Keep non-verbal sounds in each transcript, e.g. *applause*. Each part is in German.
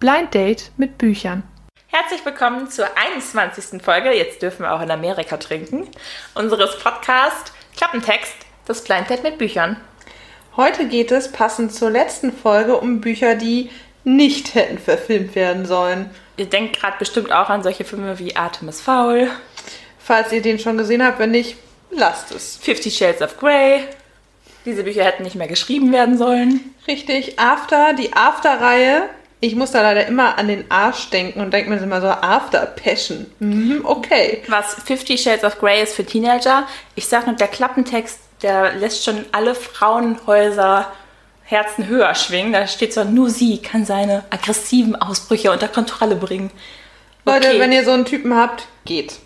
Blind Date mit Büchern. Herzlich willkommen zur 21. Folge, jetzt dürfen wir auch in Amerika trinken, unseres Podcast Klappentext, das Blind Date mit Büchern. Heute geht es passend zur letzten Folge um Bücher, die nicht hätten verfilmt werden sollen. Ihr denkt gerade bestimmt auch an solche Filme wie Atem ist faul, Falls ihr den schon gesehen habt, wenn nicht, lasst es. Fifty Shades of Grey. Diese Bücher hätten nicht mehr geschrieben werden sollen. Richtig, After, die After-Reihe. Ich muss da leider immer an den Arsch denken und denke mir immer so, After Passion. Mhm, okay. Was Fifty Shades of Grey ist für Teenager. Ich sag nur, der Klappentext, der lässt schon alle Frauenhäuser Herzen höher schwingen. Da steht so, nur sie kann seine aggressiven Ausbrüche unter Kontrolle bringen. Leute, Okay. wenn ihr so einen Typen habt, geht.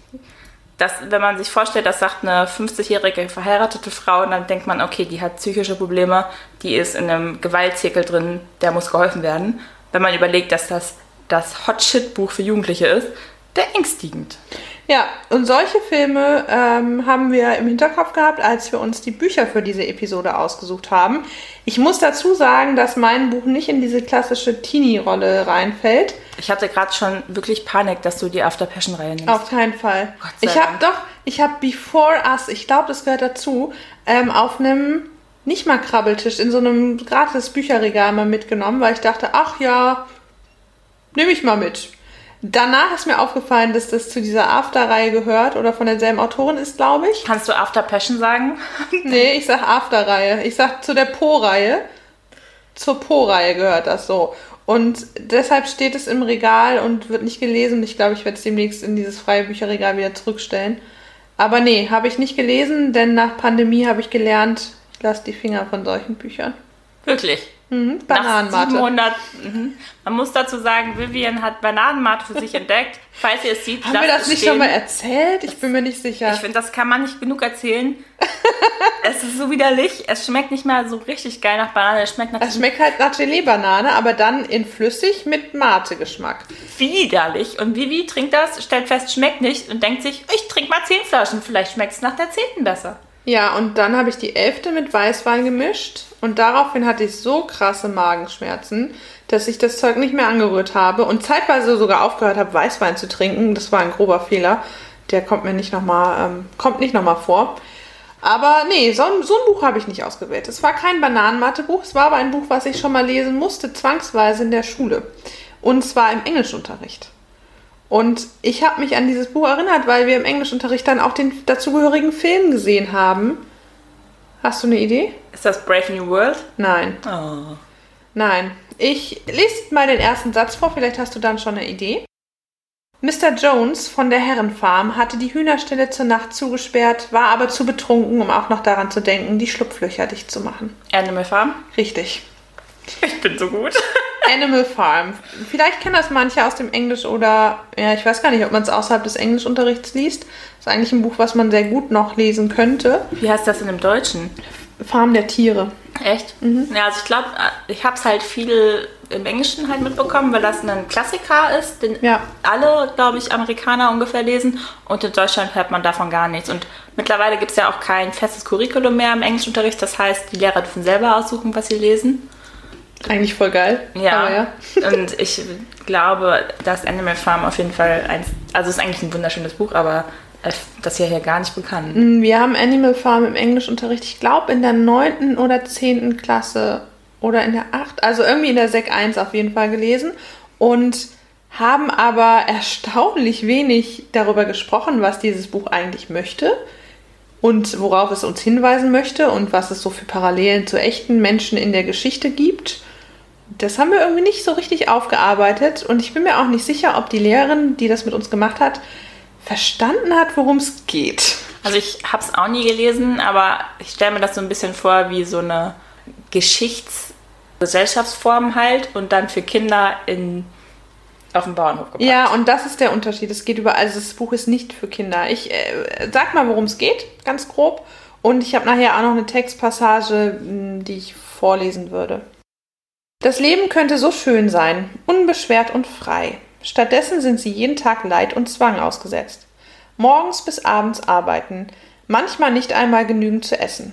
das, wenn man sich vorstellt, das sagt eine 50-jährige verheiratete Frau, dann denkt man, okay, die hat psychische Probleme, die ist in einem Gewaltzirkel drin, der muss geholfen werden. Wenn man überlegt, dass das das Hot Shit Buch für Jugendliche ist, beängstigend. Ja, und solche Filme ähm, haben wir im Hinterkopf gehabt, als wir uns die Bücher für diese Episode ausgesucht haben. Ich muss dazu sagen, dass mein Buch nicht in diese klassische Teenie-Rolle reinfällt. Ich hatte gerade schon wirklich Panik, dass du die After Passion Reihe nimmst. Auf keinen Fall. Ich habe doch, ich habe Before Us, ich glaube, das gehört dazu, ähm, auf einem nicht mal Krabbeltisch, in so einem gratis Bücherregal mal mitgenommen, weil ich dachte, ach ja, nehme ich mal mit. Danach ist mir aufgefallen, dass das zu dieser After-Reihe gehört oder von derselben Autorin ist, glaube ich. Kannst du After Passion sagen? *laughs* Nee, ich sag After-Reihe. Ich sag zu der Po-Reihe. Zur Po-Reihe gehört das so. Und deshalb steht es im Regal und wird nicht gelesen. Ich glaube, ich werde es demnächst in dieses freie Bücherregal wieder zurückstellen. Aber nee, habe ich nicht gelesen, denn nach Pandemie habe ich gelernt, ich lasse die Finger von solchen Büchern. Wirklich. Mhm, Nach Bananenmate. 700. Mhm. Man muss dazu sagen, Vivian hat Bananenmate für sich entdeckt. Falls ihr es sieht, Haben wir das nicht stehen. schon mal erzählt? Ich bin mir nicht sicher. Ich finde, das kann man nicht genug erzählen. *laughs* es ist so widerlich. Es schmeckt nicht mal so richtig geil nach Banane. Es schmeckt nach Es schmeckt halt nach Gelee-Banane, aber dann in flüssig mit Mate-Geschmack. widerlich. Und Vivi trinkt das, stellt fest, schmeckt nicht und denkt sich, ich trinke mal zehn Flaschen. Vielleicht schmeckt es nach der zehnten besser. Ja, und dann habe ich die elfte mit Weißwein gemischt und daraufhin hatte ich so krasse Magenschmerzen, dass ich das Zeug nicht mehr angerührt habe und zeitweise sogar aufgehört habe, Weißwein zu trinken. Das war ein grober Fehler. Der kommt mir nicht nochmal, ähm, kommt nicht nochmal vor. Aber nee, so, ein- so ein Buch habe ich nicht ausgewählt. Es war kein Bananenmathebuch, es war aber ein Buch, was ich schon mal lesen musste, zwangsweise in der Schule. Und zwar im Englischunterricht. Und ich habe mich an dieses Buch erinnert, weil wir im Englischunterricht dann auch den dazugehörigen Film gesehen haben. Hast du eine Idee? Ist das Brave New World? Nein. Oh. Nein. Ich lese mal den ersten Satz vor, vielleicht hast du dann schon eine Idee. Mr. Jones von der Herrenfarm hatte die Hühnerstelle zur Nacht zugesperrt, war aber zu betrunken, um auch noch daran zu denken, die Schlupflöcher dicht zu machen. Animal Farm? Richtig. Ich bin so gut. *laughs* Animal Farm. Vielleicht kennen das manche aus dem Englisch oder, ja, ich weiß gar nicht, ob man es außerhalb des Englischunterrichts liest. ist eigentlich ein Buch, was man sehr gut noch lesen könnte. Wie heißt das denn im Deutschen? Farm der Tiere. Echt? Ja, also ich glaube, ich habe es halt viel im Englischen halt mitbekommen, weil das ein Klassiker ist, den Ja. alle, glaube ich, Amerikaner ungefähr lesen. Und in Deutschland hört man davon gar nichts. Und mittlerweile gibt es ja auch kein festes Curriculum mehr im Englischunterricht. Das heißt, die Lehrer dürfen selber aussuchen, was sie lesen. Eigentlich voll geil. Ja. Ja. *laughs* Und ich glaube, dass Animal Farm auf jeden Fall eins, also es ist eigentlich ein wunderschönes Buch, aber äh, das hier hier gar nicht bekannt. Wir haben Animal Farm im Englischunterricht, ich glaube in der 9. oder 10. Klasse oder in der 8., also irgendwie in der Sek 1 auf jeden Fall gelesen und haben aber erstaunlich wenig darüber gesprochen, was dieses Buch eigentlich möchte und worauf es uns hinweisen möchte und was es so für Parallelen zu echten Menschen in der Geschichte gibt. Das haben wir irgendwie nicht so richtig aufgearbeitet und ich bin mir auch nicht sicher, ob die Lehrerin, die das mit uns gemacht hat, verstanden hat, worum es geht. Also ich habe es auch nie gelesen, aber ich stelle mir das so ein bisschen vor wie so eine Geschichtsgesellschaftsform halt und dann für Kinder in, auf dem Bauernhof gepackt. Ja, und das ist der Unterschied. Es geht über, also das Buch ist nicht für Kinder. Ich äh, sag mal, worum es geht, ganz grob. Und ich habe nachher auch noch eine Textpassage, die ich vorlesen würde. Das Leben könnte so schön sein, unbeschwert und frei. Stattdessen sind sie jeden Tag Leid und Zwang ausgesetzt. Morgens bis abends arbeiten, manchmal nicht einmal genügend zu essen.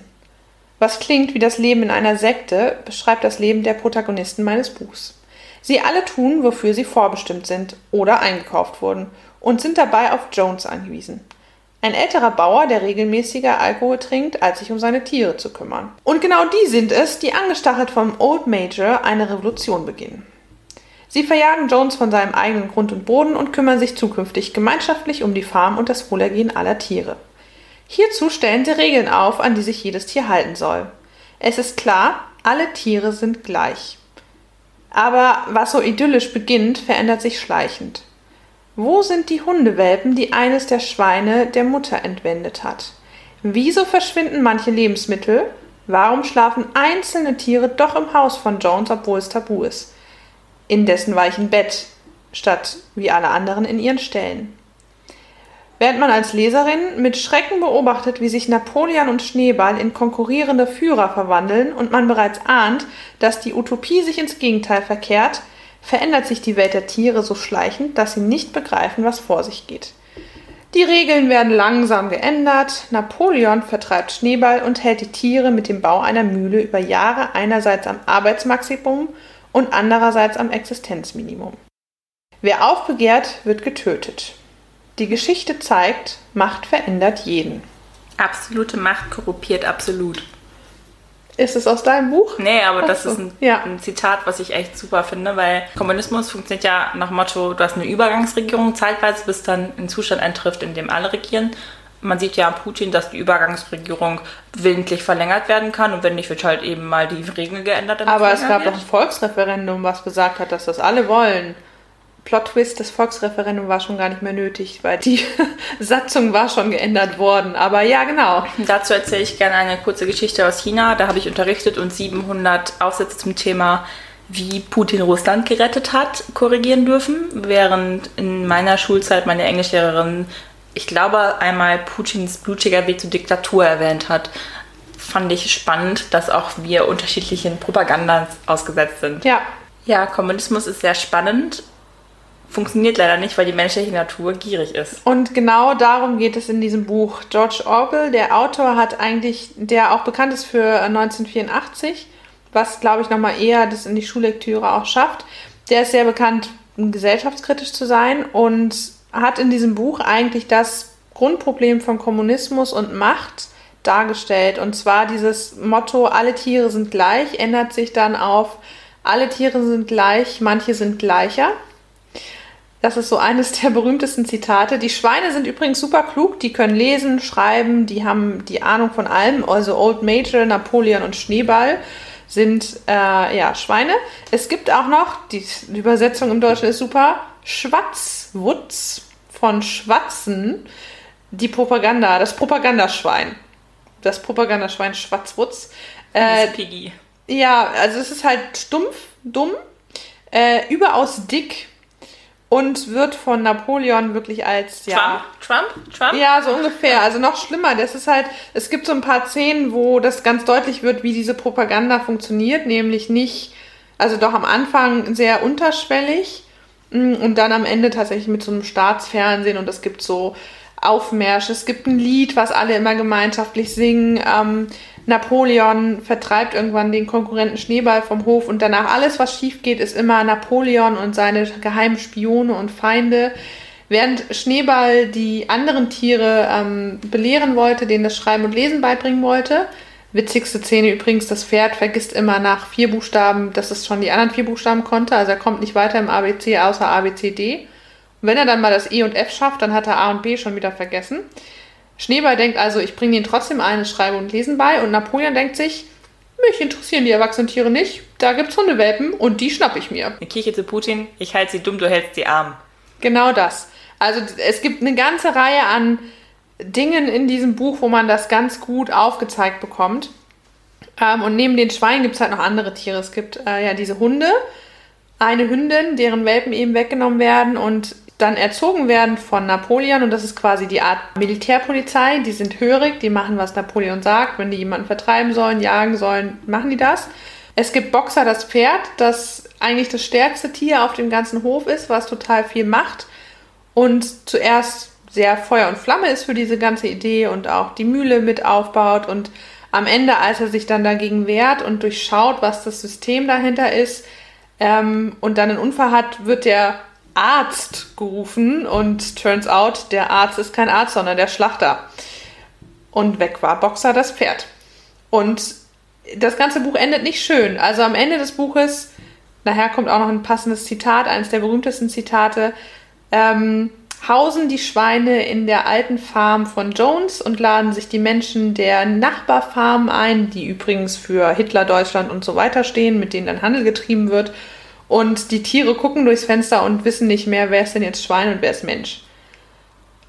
Was klingt wie das Leben in einer Sekte, beschreibt das Leben der Protagonisten meines Buchs. Sie alle tun, wofür sie vorbestimmt sind oder eingekauft wurden und sind dabei auf Jones angewiesen. Ein älterer Bauer, der regelmäßiger Alkohol trinkt, als sich um seine Tiere zu kümmern. Und genau die sind es, die angestachelt vom Old Major eine Revolution beginnen. Sie verjagen Jones von seinem eigenen Grund und Boden und kümmern sich zukünftig gemeinschaftlich um die Farm und das Wohlergehen aller Tiere. Hierzu stellen sie Regeln auf, an die sich jedes Tier halten soll. Es ist klar, alle Tiere sind gleich. Aber was so idyllisch beginnt, verändert sich schleichend. Wo sind die Hundewelpen, die eines der Schweine der Mutter entwendet hat? Wieso verschwinden manche Lebensmittel? Warum schlafen einzelne Tiere doch im Haus von Jones, obwohl es tabu ist? In dessen weichen Bett, statt wie alle anderen in ihren Ställen. Während man als Leserin mit Schrecken beobachtet, wie sich Napoleon und Schneeball in konkurrierende Führer verwandeln und man bereits ahnt, dass die Utopie sich ins Gegenteil verkehrt, verändert sich die Welt der Tiere so schleichend, dass sie nicht begreifen, was vor sich geht. Die Regeln werden langsam geändert. Napoleon vertreibt Schneeball und hält die Tiere mit dem Bau einer Mühle über Jahre einerseits am Arbeitsmaximum und andererseits am Existenzminimum. Wer aufbegehrt, wird getötet. Die Geschichte zeigt, Macht verändert jeden. Absolute Macht korruptiert absolut. Ist es aus deinem Buch? Nee, aber das Ach so, ist ein, ja. ein Zitat, was ich echt super finde, weil Kommunismus funktioniert ja nach dem Motto, du hast eine Übergangsregierung zeitweise, bis dann ein Zustand eintrifft, in dem alle regieren. Man sieht ja an Putin, dass die Übergangsregierung willentlich verlängert werden kann und wenn nicht, wird halt eben mal die Regeln geändert. Aber es gab doch ein Volksreferendum, was gesagt hat, dass das alle wollen. Plot-Twist, das Volksreferendum war schon gar nicht mehr nötig, weil die *laughs* Satzung war schon geändert worden. Aber ja, genau. Dazu erzähle ich gerne eine kurze Geschichte aus China. Da habe ich unterrichtet und 700 Aufsätze zum Thema, wie Putin Russland gerettet hat, korrigieren dürfen. Während in meiner Schulzeit meine Englischlehrerin, ich glaube, einmal Putins blutiger Weg zur Diktatur erwähnt hat. Fand ich spannend, dass auch wir unterschiedlichen Propagandas ausgesetzt sind. Ja, Ja, Kommunismus ist sehr spannend. Funktioniert leider nicht, weil die menschliche Natur gierig ist. und genau darum geht es in diesem Buch. George Orwell, der Autor, hat eigentlich, der auch bekannt ist für äh, 1984, was glaube ich nochmal eher das in die Schullektüre auch schafft, der ist sehr bekannt, gesellschaftskritisch zu sein und hat in diesem Buch eigentlich das Grundproblem von Kommunismus und Macht dargestellt. Und zwar dieses Motto, alle Tiere sind gleich, ändert sich dann auf, alle Tiere sind gleich, manche sind gleicher. Das ist so eines der berühmtesten Zitate. Die Schweine sind übrigens super klug, die können lesen, schreiben, die haben die Ahnung von allem. Also Old Major, Napoleon und Schneeball sind äh, ja Schweine. Es gibt auch noch, die Übersetzung im Deutschen ist super, Schwatzwutz von Schwatzen, die Propaganda, das Propagandaschwein. Das Propagandaschwein Schwatzwutz. Äh, Miss Piggy. ja, also es ist halt stumpf, dumm, äh, überaus dick und wird von Napoleon wirklich als ja. Trump? Trump? Trump? Ja, so ungefähr. Also noch schlimmer. Das ist halt, es gibt so ein paar Szenen, wo das ganz deutlich wird, wie diese Propaganda funktioniert, nämlich nicht, also doch am Anfang sehr unterschwellig mm, und dann am Ende tatsächlich mit so einem Staatsfernsehen und es gibt so Aufmärsche. Es gibt ein Lied, was alle immer gemeinschaftlich singen. Ähm, Napoleon vertreibt irgendwann den Konkurrenten Schneeball vom Hof und danach alles, was schief geht, ist immer Napoleon und seine geheimen Spione und Feinde. Während Schneeball die anderen Tiere ähm, belehren wollte, denen das Schreiben und Lesen beibringen wollte. Witzigste Szene übrigens, das Pferd vergisst immer nach vier Buchstaben, dass es schon die anderen vier Buchstaben konnte. Also er kommt nicht weiter im ABC außer A, B, C, D. Und wenn er dann mal das E und F schafft, dann hat er A und B schon wieder vergessen. Schneeball denkt also, ich bringe ihnen trotzdem eines Schreiben und Lesen bei. Und Napoleon denkt sich, mich interessieren die erwachsenen Tiere nicht. Da gibt's Hundewelpen und die schnapp ich mir. Eine Kirche zu Putin, ich halte sie dumm, du hältst sie arm. Genau das. Also es gibt eine ganze Reihe an Dingen in diesem Buch, wo man das ganz gut aufgezeigt bekommt. Ähm, und neben den Schweinen gibt es halt noch andere Tiere. Es gibt äh, ja diese Hunde, eine Hündin, deren Welpen eben weggenommen werden und dann erzogen werden von Napoleon. Und das ist quasi die Art Militärpolizei. Die sind hörig, die machen, was Napoleon sagt. Wenn die jemanden vertreiben sollen, jagen sollen, machen die das. Es gibt Boxer, das Pferd, das eigentlich das stärkste Tier auf dem ganzen Hof ist, was total viel macht und zuerst sehr Feuer und Flamme ist für diese ganze Idee und auch die Mühle mit aufbaut und am Ende, als er sich dann dagegen wehrt und durchschaut, was das System dahinter ist, ähm, und dann einen Unfall hat, wird der Arzt gerufen und turns out, der Arzt ist kein Arzt, sondern der Schlachter. Und weg war Boxer das Pferd. Und das ganze Buch endet nicht schön. Also am Ende des Buches, nachher kommt auch noch ein passendes Zitat, eines der berühmtesten Zitate, ähm, hausen die Schweine in der alten Farm von Jones und laden sich die Menschen der Nachbarfarm ein, die übrigens für Hitler, Deutschland und so weiter stehen, mit denen dann Handel getrieben wird. Und die Tiere gucken durchs Fenster und wissen nicht mehr, wer ist denn jetzt Schwein und wer ist Mensch.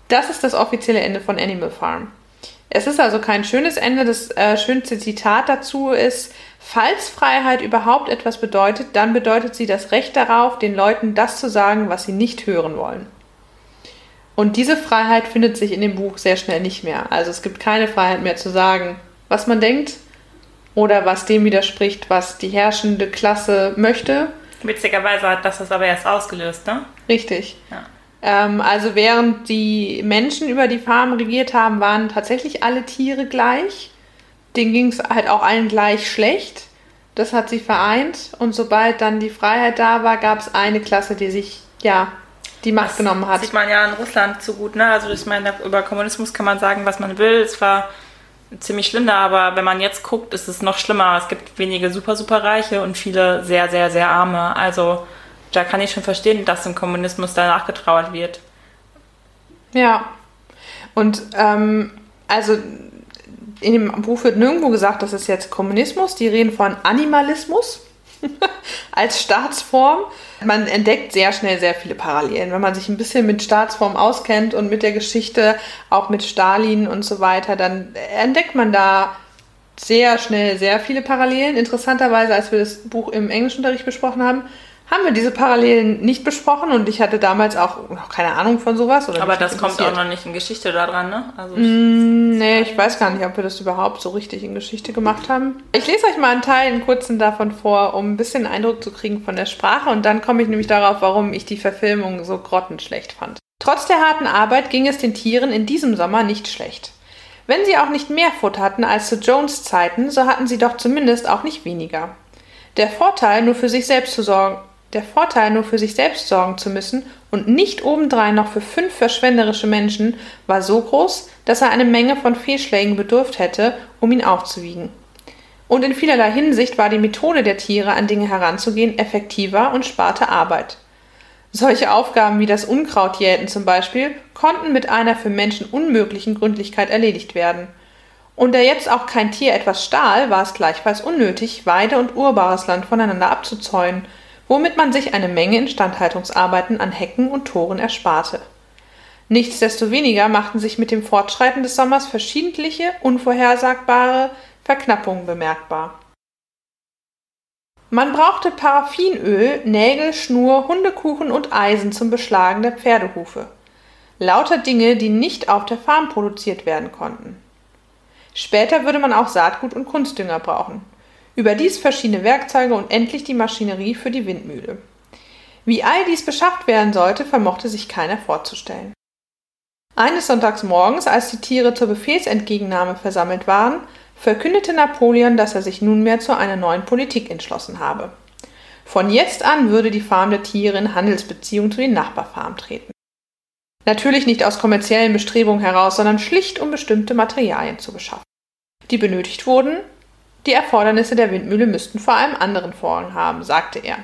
Das ist das offizielle Ende von Animal Farm. Es ist also kein schönes Ende. Das äh, schönste Zitat dazu ist, falls Freiheit überhaupt etwas bedeutet, dann bedeutet sie das Recht darauf, den Leuten das zu sagen, was sie nicht hören wollen. Und diese Freiheit findet sich in dem Buch sehr schnell nicht mehr. Also es gibt keine Freiheit mehr zu sagen, was man denkt oder was dem widerspricht, was die herrschende Klasse möchte. Witzigerweise hat das das aber erst ausgelöst, ne? Richtig. Ja. Ähm, also während die Menschen über die Farm regiert haben, waren tatsächlich alle Tiere gleich. Denen ging es halt auch allen gleich schlecht. Das hat sie vereint. Und sobald dann die Freiheit da war, gab es eine Klasse, die sich ja die Macht das genommen hat. Sieht man ja in Russland zu gut, ne? Also ich meine, über Kommunismus kann man sagen, was man will. Es war ziemlich schlimm da, aber wenn man jetzt guckt, ist es noch schlimmer. Es gibt wenige super, super Reiche und viele sehr, sehr, sehr Arme. Also da kann ich schon verstehen, dass im Kommunismus danach getrauert wird. Ja. Und ähm, also in dem Buch wird nirgendwo gesagt, das ist jetzt Kommunismus. Die reden von Animalismus. *laughs* als Staatsform. Man entdeckt sehr schnell sehr viele Parallelen. Wenn man sich ein bisschen mit Staatsform auskennt und mit der Geschichte, auch mit Stalin und so weiter, dann entdeckt man da sehr schnell sehr viele Parallelen. Interessanterweise, als wir das Buch im Englischunterricht besprochen haben, haben wir diese Parallelen nicht besprochen und ich hatte damals auch noch keine Ahnung von sowas. Aber das kommt auch noch nicht in Geschichte da dran, ne? Also mm, nee, ich weiß gar nicht, ob wir das überhaupt so richtig in Geschichte gemacht haben. Ich lese euch mal einen Teil, einen kurzen davon vor, um ein bisschen Eindruck zu kriegen von der Sprache und dann komme ich nämlich darauf, warum ich die Verfilmung so grottenschlecht fand. Trotz der harten Arbeit ging es den Tieren in diesem Sommer nicht schlecht. Wenn sie auch nicht mehr Futter hatten als zu Jones Zeiten, so hatten sie doch zumindest auch nicht weniger. Der Vorteil, nur für sich selbst zu sorgen, der Vorteil, nur für sich selbst sorgen zu müssen und nicht obendrein noch für fünf verschwenderische Menschen, war so groß, dass er eine Menge von Fehlschlägen bedurft hätte, um ihn aufzuwiegen. Und in vielerlei Hinsicht war die Methode der Tiere, an Dinge heranzugehen, effektiver und sparte Arbeit. Solche Aufgaben wie das Unkrautjäten zum Beispiel konnten mit einer für Menschen unmöglichen Gründlichkeit erledigt werden. Und da jetzt auch kein Tier etwas stahl, war es gleichfalls unnötig, Weide und urbares Land voneinander abzuzäunen, womit man sich eine Menge Instandhaltungsarbeiten an Hecken und Toren ersparte. Nichtsdestoweniger machten sich mit dem Fortschreiten des Sommers verschiedentliche, unvorhersagbare Verknappungen bemerkbar. Man brauchte Paraffinöl, Nägel, Schnur, Hundekuchen und Eisen zum Beschlagen der Pferdehufe. Lauter Dinge, die nicht auf der Farm produziert werden konnten. Später würde man auch Saatgut und Kunstdünger brauchen überdies verschiedene Werkzeuge und endlich die Maschinerie für die Windmühle. Wie all dies beschafft werden sollte, vermochte sich keiner vorzustellen. Eines Sonntags morgens, als die Tiere zur Befehlsentgegennahme versammelt waren, verkündete Napoleon, dass er sich nunmehr zu einer neuen Politik entschlossen habe. Von jetzt an würde die Farm der Tiere in Handelsbeziehungen zu den Nachbarfarmen treten. Natürlich nicht aus kommerziellen Bestrebungen heraus, sondern schlicht um bestimmte Materialien zu beschaffen. Die benötigt wurden, die Erfordernisse der Windmühle müssten vor allem anderen Vorrang haben, sagte er.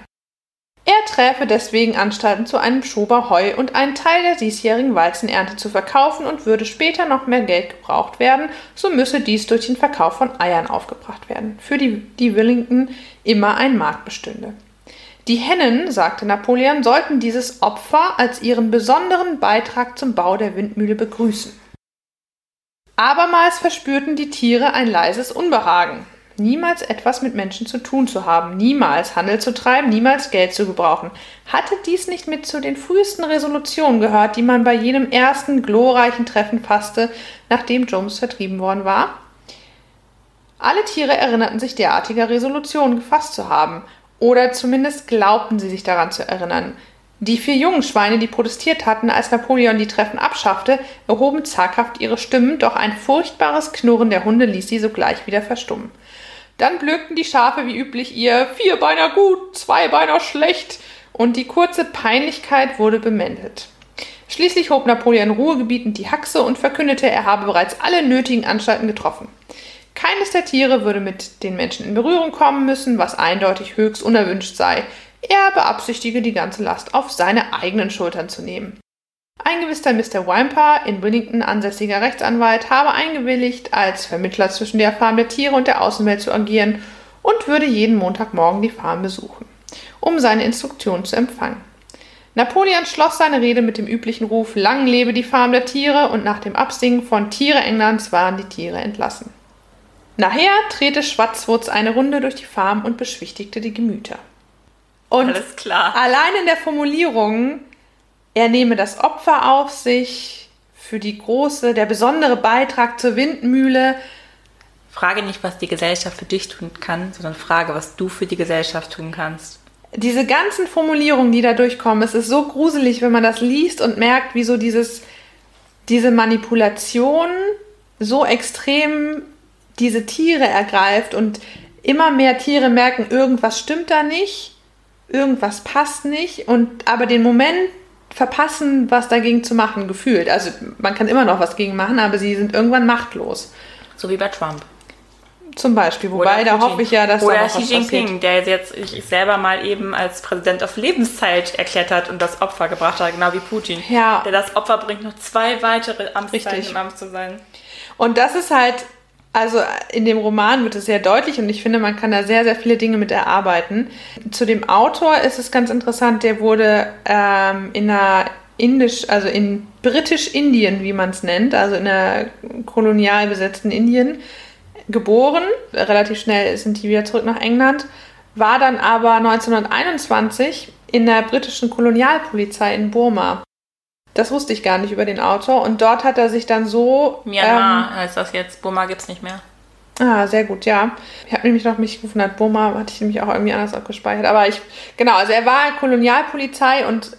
Er träfe deswegen Anstalten zu einem Schober Heu und einen Teil der diesjährigen Weizenernte zu verkaufen und würde später noch mehr Geld gebraucht werden, so müsse dies durch den Verkauf von Eiern aufgebracht werden, für die, die Willington immer ein Markt bestünde. Die Hennen, sagte Napoleon, sollten dieses Opfer als ihren besonderen Beitrag zum Bau der Windmühle begrüßen. Abermals verspürten die Tiere ein leises Unbehagen niemals etwas mit Menschen zu tun zu haben, niemals Handel zu treiben, niemals Geld zu gebrauchen. Hatte dies nicht mit zu den frühesten Resolutionen gehört, die man bei jenem ersten glorreichen Treffen fasste, nachdem Jones vertrieben worden war? Alle Tiere erinnerten sich derartiger Resolutionen gefasst zu haben, oder zumindest glaubten sie sich daran zu erinnern. Die vier jungen Schweine, die protestiert hatten, als Napoleon die Treffen abschaffte, erhoben zaghaft ihre Stimmen, doch ein furchtbares Knurren der Hunde ließ sie sogleich wieder verstummen. Dann blökten die Schafe wie üblich ihr Vierbeiner gut, Zweibeiner schlecht und die kurze Peinlichkeit wurde bemäntelt. Schließlich hob Napoleon ruhegebietend die Haxe und verkündete, er habe bereits alle nötigen Anstalten getroffen. Keines der Tiere würde mit den Menschen in Berührung kommen müssen, was eindeutig höchst unerwünscht sei. Er beabsichtige, die ganze Last auf seine eigenen Schultern zu nehmen. Ein gewisser Mr. Wimper, in Willington ansässiger Rechtsanwalt, habe eingewilligt, als Vermittler zwischen der Farm der Tiere und der Außenwelt zu agieren und würde jeden Montagmorgen die Farm besuchen, um seine Instruktionen zu empfangen. Napoleon schloss seine Rede mit dem üblichen Ruf Lang lebe die Farm der Tiere und nach dem Absingen von Tiere Englands waren die Tiere entlassen. Nachher drehte Schwarzwurz eine Runde durch die Farm und beschwichtigte die Gemüter. Und Alles klar. allein in der Formulierung, er nehme das Opfer auf sich für die große, der besondere Beitrag zur Windmühle. Frage nicht, was die Gesellschaft für dich tun kann, sondern frage, was du für die Gesellschaft tun kannst. Diese ganzen Formulierungen, die da durchkommen, es ist so gruselig, wenn man das liest und merkt, wie so dieses, diese Manipulation so extrem diese Tiere ergreift und immer mehr Tiere merken, irgendwas stimmt da nicht, irgendwas passt nicht und aber den Moment verpassen, was dagegen zu machen, gefühlt. Also man kann immer noch was gegen machen, aber sie sind irgendwann machtlos. So wie bei Trump. Zum Beispiel. Wobei, da hoffe ich ja, dass da Oder noch Xi Jinping, passiert. der jetzt sich selber mal eben als Präsident auf Lebenszeit erklärt hat und das Opfer gebracht hat, genau wie Putin. Ja. Der das Opfer bringt, noch zwei weitere Amtszeiten im Amt zu sein. Und das ist halt, also in dem Roman wird es sehr deutlich und ich finde, man kann da sehr, sehr viele Dinge mit erarbeiten. Zu dem Autor ist es ganz interessant, der wurde ähm, in einer indisch, also in britisch-Indien, wie man es nennt, also in einer kolonial besetzten Indien, geboren. Relativ schnell sind die wieder zurück nach England, war dann aber 1921 in der britischen Kolonialpolizei in Burma. Das wusste ich gar nicht über den Autor und dort hat er sich dann so Myanmar heißt das jetzt. Burma gibt's nicht mehr. Ah, sehr gut, ja. Ich habe nämlich noch mich gewundert, Burma hatte ich nämlich auch irgendwie anders abgespeichert. Aber ich, genau, also er war Kolonialpolizei und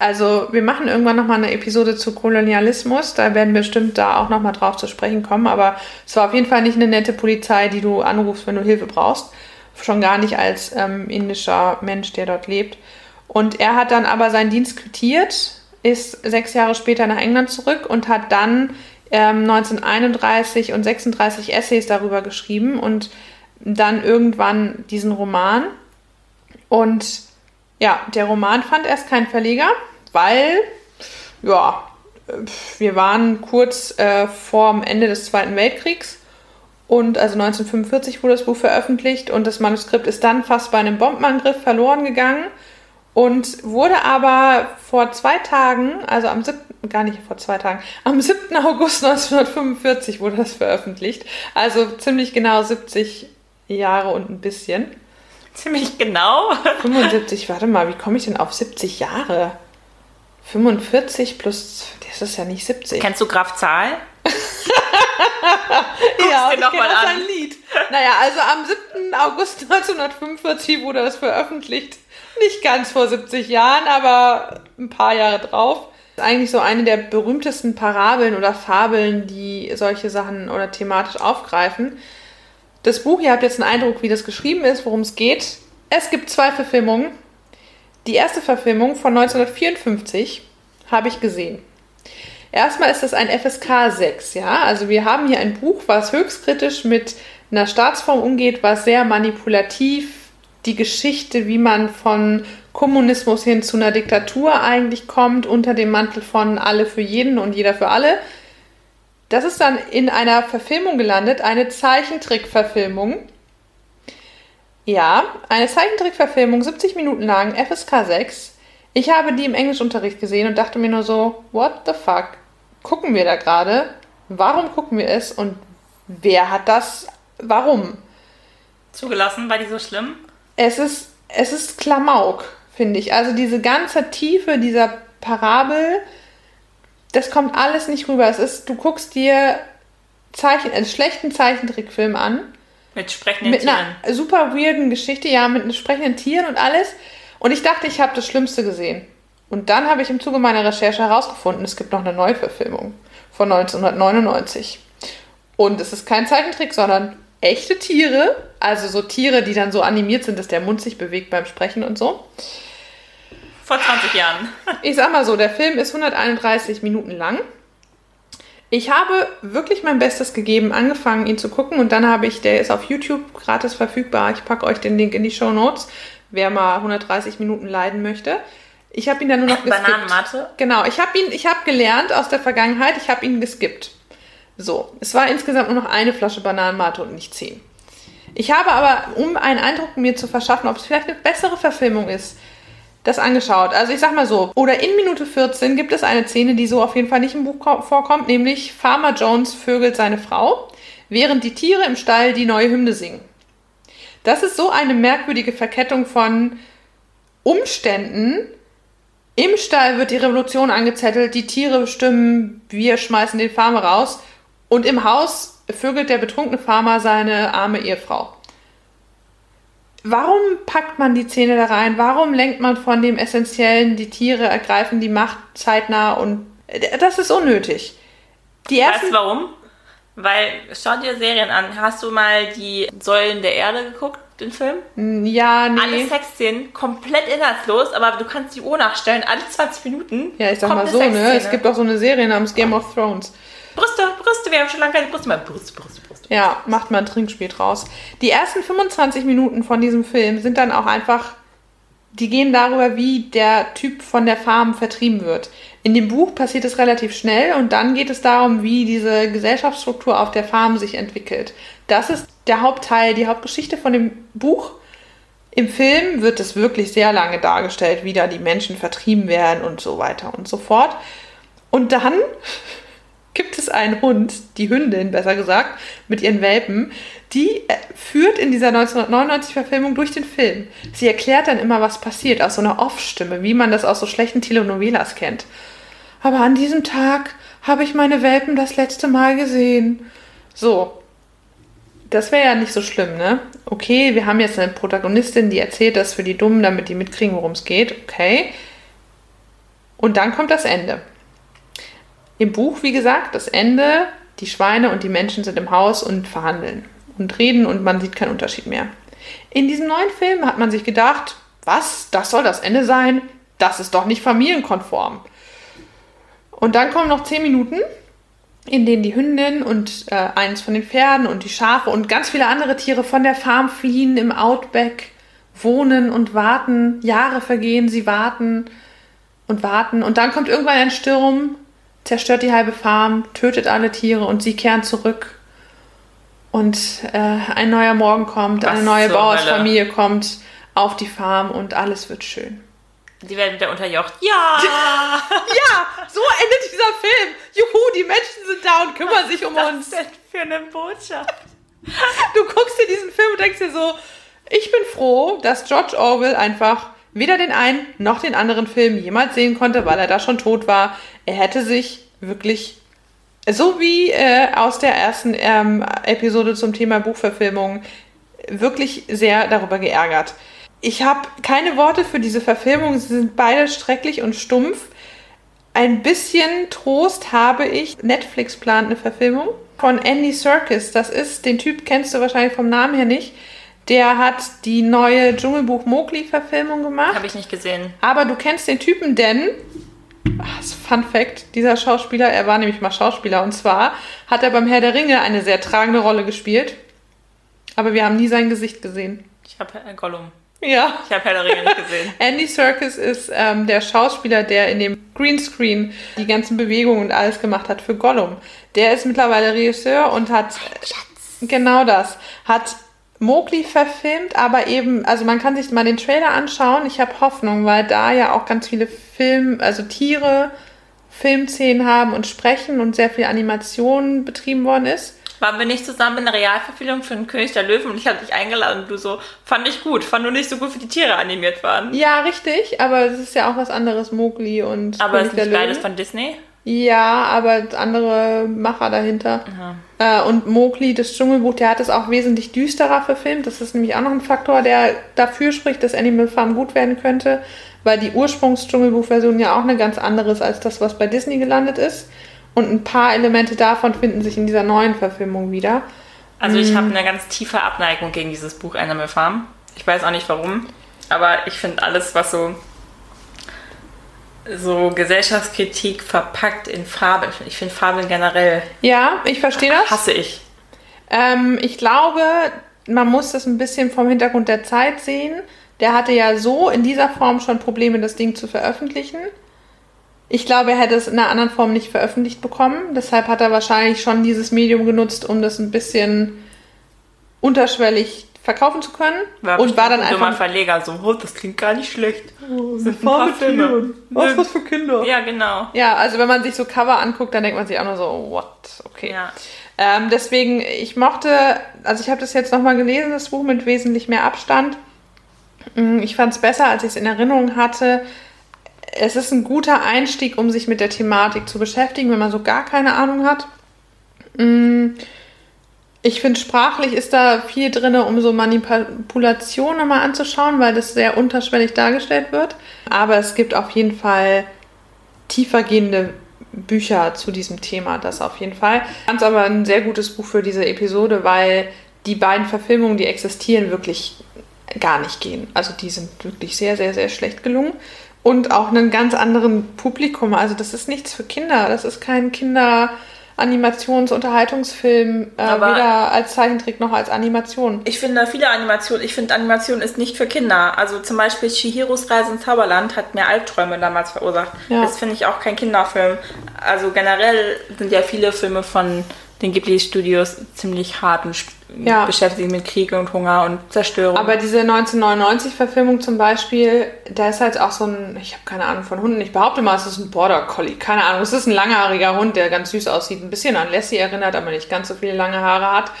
also wir machen irgendwann nochmal eine Episode zu Kolonialismus. Da werden wir bestimmt da auch nochmal drauf zu sprechen kommen. Aber es war auf jeden Fall nicht eine nette Polizei, die du anrufst, wenn du Hilfe brauchst. Schon gar nicht als ähm, indischer Mensch, der dort lebt. Und er hat dann aber seinen Dienst quittiert, ist sechs Jahre später nach England zurück und hat dann ähm, 1931 und 36 Essays darüber geschrieben und dann irgendwann diesen Roman. Und ja, der Roman fand erst keinen Verleger, weil, ja, wir waren kurz äh, vorm Ende des Zweiten Weltkriegs und also 1945 wurde das Buch veröffentlicht und das Manuskript ist dann fast bei einem Bombenangriff verloren gegangen und wurde aber vor zwei Tagen, also am 7., gar nicht vor zwei Tagen, am 7. August 1945 wurde das veröffentlicht. Also ziemlich genau 70 Jahre und ein bisschen. Ziemlich genau. *laughs* 75, warte mal, wie komme ich denn auf 70 Jahre? 45 plus, das ist ja nicht 70. Kennst du Graf Zahl? *laughs* ja, ich kenne auch sein Lied. Naja, also am 7. August 1945 wurde das veröffentlicht. Nicht ganz vor 70 Jahren, aber ein paar Jahre drauf. Ist eigentlich so eine der berühmtesten Parabeln oder Fabeln, die solche Sachen oder thematisch aufgreifen. Das Buch, ihr habt jetzt einen Eindruck, wie das geschrieben ist, worum es geht. Es gibt zwei Verfilmungen. Die erste Verfilmung von 1954 habe ich gesehen. Erstmal ist das ein FSK 6, ja. Also wir haben hier ein Buch, was höchst kritisch mit einer Staatsform umgeht, was sehr manipulativ die Geschichte, wie man von Kommunismus hin zu einer Diktatur eigentlich kommt, unter dem Mantel von alle für jeden und jeder für alle. Das ist dann in einer Verfilmung gelandet, eine Zeichentrickverfilmung. Ja, eine Zeichentrickverfilmung, 70 Minuten lang, FSK 6. Ich habe die im Englischunterricht gesehen und dachte mir nur so, what the fuck? Gucken wir da gerade? Warum gucken wir es? Und wer hat das? Warum? Zugelassen, war die so schlimm? Es ist, es ist Klamauk, finde ich. Also diese ganze Tiefe dieser Parabel, das kommt alles nicht rüber. Es ist, du guckst dir Zeichen, einen schlechten Zeichentrickfilm an, Mit sprechenden mit Tieren. einer super weirden Geschichte, ja, mit sprechenden Tieren und alles. Und ich dachte, ich habe das Schlimmste gesehen. Und dann habe ich im Zuge meiner Recherche herausgefunden, es gibt noch eine Neuverfilmung von 1999. Und es ist kein Zeichentrick, sondern echte Tiere, also so Tiere, die dann so animiert sind, dass der Mund sich bewegt beim Sprechen und so. Vor 20 Jahren. Ich sag mal so, der Film ist 131 Minuten lang. Ich habe wirklich mein Bestes gegeben, angefangen, ihn zu gucken und dann habe ich, der ist auf YouTube gratis verfügbar. Ich packe euch den Link in die Show Notes, wer mal 130 Minuten leiden möchte. Ich habe ihn dann nur noch geskippt. Bananenmatte? Genau, ich habe ihn, ich habe gelernt aus der Vergangenheit, ich habe ihn geskippt. So, es war insgesamt nur noch eine Flasche Bananenmate und nicht zehn. Ich habe aber, um einen Eindruck mir zu verschaffen, ob es vielleicht eine bessere Verfilmung ist, das angeschaut. Also ich sag mal so, oder in Minute 14 gibt es eine Szene, die so auf jeden Fall nicht im Buch vorkommt, nämlich Farmer Jones vögelt seine Frau, während die Tiere im Stall die neue Hymne singen. Das ist so eine merkwürdige Verkettung von Umständen. Im Stall wird die Revolution angezettelt, die Tiere bestimmen, wir schmeißen den Farmer raus und im Haus vögelt der betrunkene Farmer seine arme Ehefrau. Warum packt man die Zähne da rein? Warum lenkt man von dem Essentiellen, die Tiere ergreifen die Macht zeitnah und das ist unnötig. Die ersten weißt du warum? Weil, schau dir Serien an. Hast du mal die Säulen der Erde geguckt, den Film? Ja, nee. Alle Sexszenen komplett inhaltslos, aber du kannst die Uhr nachstellen, alle 20 Minuten. Ja, ich sag mal so, ne? Es gibt auch so eine Serie namens Game of Thrones. Brüste, Brüste, wir haben schon lange keine Brüste mehr. Brüste, Brüste, Brüste. Ja, macht mal ein Trinkspiel draus. Die ersten 25 Minuten von diesem Film sind dann auch einfach, die gehen darüber, wie der Typ von der Farm vertrieben wird. In dem Buch passiert es relativ schnell und dann geht es darum, wie diese Gesellschaftsstruktur auf der Farm sich entwickelt. Das ist der Hauptteil, die Hauptgeschichte von dem Buch. Im Film wird es wirklich sehr lange dargestellt, wie da die Menschen vertrieben werden und so weiter und so fort. Und dann gibt es einen Hund, die Hündin besser gesagt, mit ihren Welpen, die äh, führt in dieser 1999-Verfilmung durch den Film. Sie erklärt dann immer, was passiert, aus so einer Off-Stimme, wie man das aus so schlechten Telenovelas kennt. Aber an diesem Tag habe ich meine Welpen das letzte Mal gesehen. So. Das wäre ja nicht so schlimm, ne? Okay, wir haben jetzt eine Protagonistin, die erzählt das für die Dummen, damit die mitkriegen, worum es geht. Okay. Und dann kommt das Ende. Im Buch, wie gesagt, das Ende, die Schweine und die Menschen sind im Haus und verhandeln und reden und man sieht keinen Unterschied mehr. In diesem neuen Film hat man sich gedacht, was, das soll das Ende sein? Das ist doch nicht familienkonform. Und dann kommen noch zehn Minuten, in denen die Hündin und äh, eins von den Pferden und die Schafe und ganz viele andere Tiere von der Farm fliehen, im Outback wohnen und warten. Jahre vergehen, sie warten und warten. Und dann kommt irgendwann ein Sturm zerstört die halbe Farm, tötet alle Tiere und sie kehren zurück. Und äh, ein neuer Morgen kommt, Was eine neue Bauersfamilie kommt auf die Farm und alles wird schön. Die werden wieder unterjocht. Ja! *laughs* ja! So endet dieser Film. Juhu, die Menschen sind da und kümmern sich um Was uns. Was ist denn für eine Botschaft? *laughs* Du guckst dir diesen Film und denkst dir so, ich bin froh, dass George Orwell einfach weder den einen noch den anderen Film jemals sehen konnte, weil er da schon tot war. Er hätte sich wirklich, so wie äh, aus der ersten ähm, Episode zum Thema Buchverfilmung, wirklich sehr darüber geärgert. Ich habe keine Worte für diese Verfilmung, sie sind beide schrecklich und stumpf. Ein bisschen Trost habe ich. Netflix plant eine Verfilmung von Andy Serkis. Das ist, den Typ kennst du wahrscheinlich vom Namen her nicht. Der hat die neue Dschungelbuch Mowgli-Verfilmung gemacht. Habe ich nicht gesehen. Aber du kennst den Typen, denn, ach, Fun Fact, dieser Schauspieler, er war nämlich mal Schauspieler und zwar hat er beim Herr der Ringe eine sehr tragende Rolle gespielt. Aber wir haben nie sein Gesicht gesehen. Ich habe äh, Gollum. Ja. Ich habe Herr der Ringe nicht gesehen. *laughs* Andy Serkis ist ähm, der Schauspieler, der in dem Greenscreen die ganzen Bewegungen und alles gemacht hat für Gollum. Der ist mittlerweile Regisseur und hat Schatz. genau das. Hat Mowgli verfilmt, aber eben, also man kann sich mal den Trailer anschauen. Ich habe Hoffnung, weil da ja auch ganz viele Film, also Tiere, Filmszenen haben und sprechen und sehr viel Animation betrieben worden ist. Waren wir nicht zusammen in der Realverfilmung für den König der Löwen und ich habe dich eingeladen und du so, fand ich gut, fand nur nicht so gut, wie die Tiere animiert waren. Ja, richtig, aber es ist ja auch was anderes, Mowgli und Aber König ist nicht beides von Disney? Ja, aber andere Macher dahinter. Äh, und Mowgli, das Dschungelbuch, der hat es auch wesentlich düsterer verfilmt. Das ist nämlich auch noch ein Faktor, der dafür spricht, dass Animal Farm gut werden könnte, weil die Ursprungs-Dschungelbuch-Version ja auch eine ganz andere ist als das, was bei Disney gelandet ist. Und ein paar Elemente davon finden sich in dieser neuen Verfilmung wieder. Also ich habe eine ganz tiefe Abneigung gegen dieses Buch Animal Farm. Ich weiß auch nicht warum, aber ich finde alles, was so so Gesellschaftskritik verpackt in Fabeln. Ich finde Fabeln generell Ja, ich verstehe das. hasse ich. Ähm, ich glaube, man muss das ein bisschen vom Hintergrund der Zeit sehen. Der hatte ja so in dieser Form schon Probleme, das Ding zu veröffentlichen. Ich glaube, er hätte es in einer anderen Form nicht veröffentlicht bekommen. Deshalb hat er wahrscheinlich schon dieses Medium genutzt, um das ein bisschen unterschwellig verkaufen zu können. und war dann einfach Verleger, so, oh, das klingt gar nicht schlecht. Oh, sind ein paar Filme. Was, was für Kinder. Ja, genau. Ja, also wenn man sich so Cover anguckt, dann denkt man sich auch nur so, what? Okay. Ja. Ähm, deswegen, ich mochte, also ich habe das jetzt nochmal gelesen, das Buch mit wesentlich mehr Abstand. Mm, Ich fand es besser, als ich es in Erinnerung hatte. Es ist ein guter Einstieg, um sich mit der Thematik zu beschäftigen, wenn man so gar keine Ahnung hat. Mm, Ich finde, sprachlich ist da viel drin, um so Manipulationen mal anzuschauen, weil das sehr unterschwellig dargestellt wird. Aber es gibt auf jeden Fall tiefergehende Bücher zu diesem Thema, das auf jeden Fall. Ganz aber ein sehr gutes Buch für diese Episode, weil die beiden Verfilmungen, die existieren, wirklich gar nicht gehen. Also die sind wirklich sehr, sehr, sehr schlecht gelungen. Und auch einen ganz anderen Publikum. Also das ist nichts für Kinder. Das ist kein Kinder-Animations-Unterhaltungsfilm, äh, Aber- weder als Zeichentrick noch als Animation. Ich finde viele Animationen, ich finde Animation ist nicht für Kinder. Also zum Beispiel Chihiros Reise ins Zauberland hat mir Albträume damals verursacht. Ja. Das finde ich auch kein Kinderfilm. Also generell sind ja viele Filme von den Ghibli-Studios ziemlich hart und Ja. beschäftigen sich mit Krieg und Hunger und Zerstörung. Aber diese 1999-Verfilmung zum Beispiel, da ist halt auch so ein, ich habe keine Ahnung von Hunden, ich behaupte mal, es ist ein Border Collie, keine Ahnung, es ist ein langhaariger Hund, der ganz süß aussieht, ein bisschen an Lassie erinnert, aber nicht ganz so viele lange Haare hat.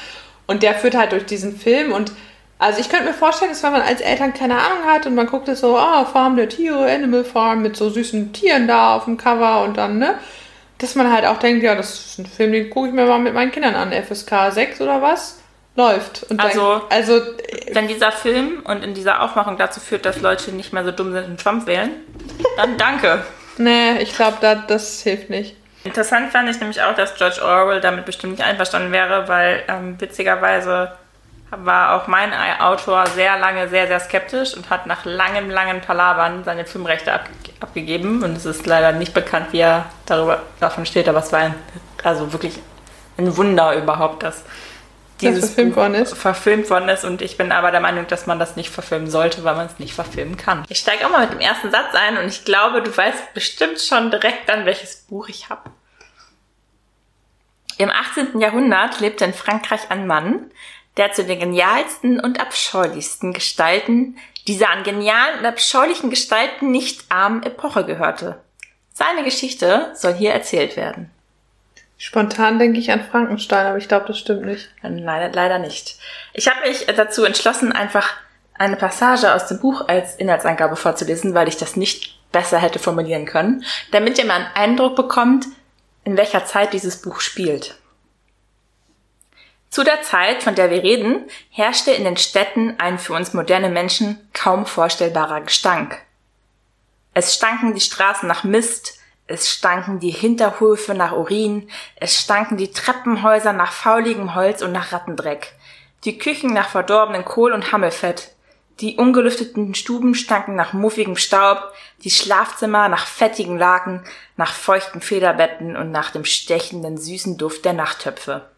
Und der führt halt durch diesen Film und also ich könnte mir vorstellen, dass wenn man als Eltern keine Ahnung hat und man guckt es so, ah, Farm der Tiere, Animal Farm mit so süßen Tieren da auf dem Cover und dann, ne, dass man halt auch denkt, ja, das ist ein Film, den gucke ich mir mal mit meinen Kindern an, FSK 6 oder was, läuft. Und Also- dann, also Wenn dieser Film und in dieser Aufmachung dazu führt, dass Leute nicht mehr so dumm sind und Trump wählen, dann *laughs* danke. Nee, ich glaube, da, das hilft nicht. Interessant fand ich nämlich auch, dass George Orwell damit bestimmt nicht einverstanden wäre, weil ähm, witzigerweise war auch mein Autor sehr lange sehr, sehr skeptisch und hat nach langem, langen Palabern seine Filmrechte ab, abgegeben. Und es ist leider nicht bekannt, wie er darüber, davon steht, aber es war ein, also wirklich ein Wunder überhaupt, dass dieses verfilmt Buch worden ist. verfilmt worden ist. Und ich bin aber der Meinung, dass man das nicht verfilmen sollte, weil man es nicht verfilmen kann. Ich steige auch mal mit dem ersten Satz ein und ich glaube, du weißt bestimmt schon direkt dann, welches Buch ich habe. Im 18. Jahrhundert lebte in Frankreich ein Mann, der zu den genialsten und abscheulichsten Gestalten dieser an genialen und abscheulichen Gestalten nicht armen Epoche gehörte. Seine Geschichte soll hier erzählt werden. Spontan denke ich an Frankenstein, aber ich glaube, das stimmt nicht. Leider, leider nicht. Ich habe mich dazu entschlossen, einfach eine Passage aus dem Buch als Inhaltsangabe vorzulesen, weil ich das nicht besser hätte formulieren können, damit ihr mal einen Eindruck bekommt, in welcher Zeit dieses Buch spielt. Zu der Zeit, von der wir reden, herrschte in den Städten ein für uns moderne Menschen kaum vorstellbarer Gestank. Es stanken die Straßen nach Mist, es stanken die Hinterhöfe nach Urin, es stanken die Treppenhäuser nach fauligem Holz und nach Rattendreck, die Küchen nach verdorbenen Kohl und Hammelfett, die ungelüfteten Stuben stanken nach muffigem Staub, die Schlafzimmer nach fettigen Laken, nach feuchten Federbetten und nach dem stechenden süßen Duft der Nachttöpfe.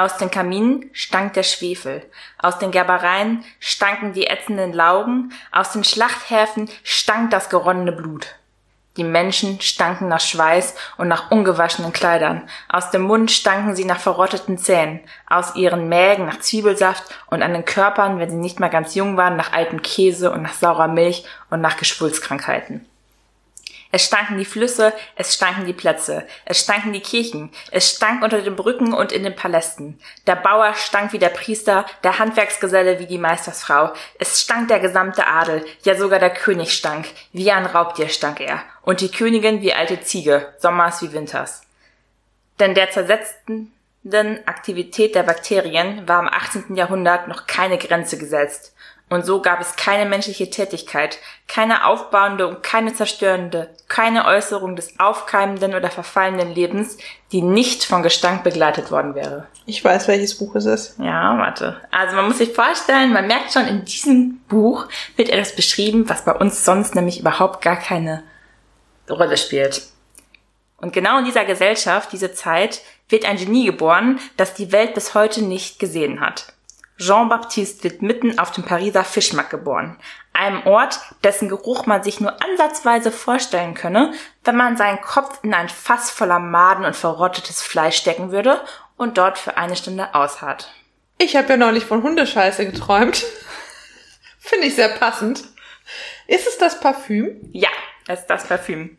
Aus den Kaminen stank der Schwefel, aus den Gerbereien stanken die ätzenden Laugen, aus den Schlachthäfen stank das geronnene Blut. Die Menschen stanken nach Schweiß und nach ungewaschenen Kleidern, aus dem Mund stanken sie nach verrotteten Zähnen, aus ihren Mägen nach Zwiebelsaft und an den Körpern, wenn sie nicht mehr ganz jung waren, nach altem Käse und nach saurer Milch und nach Geschwulskrankheiten. Es stanken die Flüsse, es stanken die Plätze, es stanken die Kirchen, es stank unter den Brücken und in den Palästen. Der Bauer stank wie der Priester, der Handwerksgeselle wie die Meistersfrau. Es stank der gesamte Adel, ja sogar der König stank, wie ein Raubtier stank er, und die Königin wie alte Ziege, sommers wie winters. Denn der zersetzenden Aktivität der Bakterien war im 18. Jahrhundert noch keine Grenze gesetzt. Und so gab es keine menschliche Tätigkeit, keine aufbauende und keine zerstörende, keine Äußerung des aufkeimenden oder verfallenden Lebens, die nicht von Gestank begleitet worden wäre. Ich weiß, welches Buch es ist. Ja, warte. Also man muss sich vorstellen, man merkt schon, in diesem Buch wird etwas beschrieben, was bei uns sonst nämlich überhaupt gar keine Rolle spielt. Und genau in dieser Gesellschaft, diese Zeit, wird ein Genie geboren, das die Welt bis heute nicht gesehen hat. Jean-Baptiste wird mitten auf dem Pariser Fischmarkt geboren, einem Ort, dessen Geruch man sich nur ansatzweise vorstellen könne, wenn man seinen Kopf in ein Fass voller Maden und verrottetes Fleisch stecken würde und dort für eine Stunde ausharrt. Ich habe ja neulich von Hundescheiße geträumt. *laughs* Finde ich sehr passend. Ist es das Parfüm? Ja, das ist das Parfüm.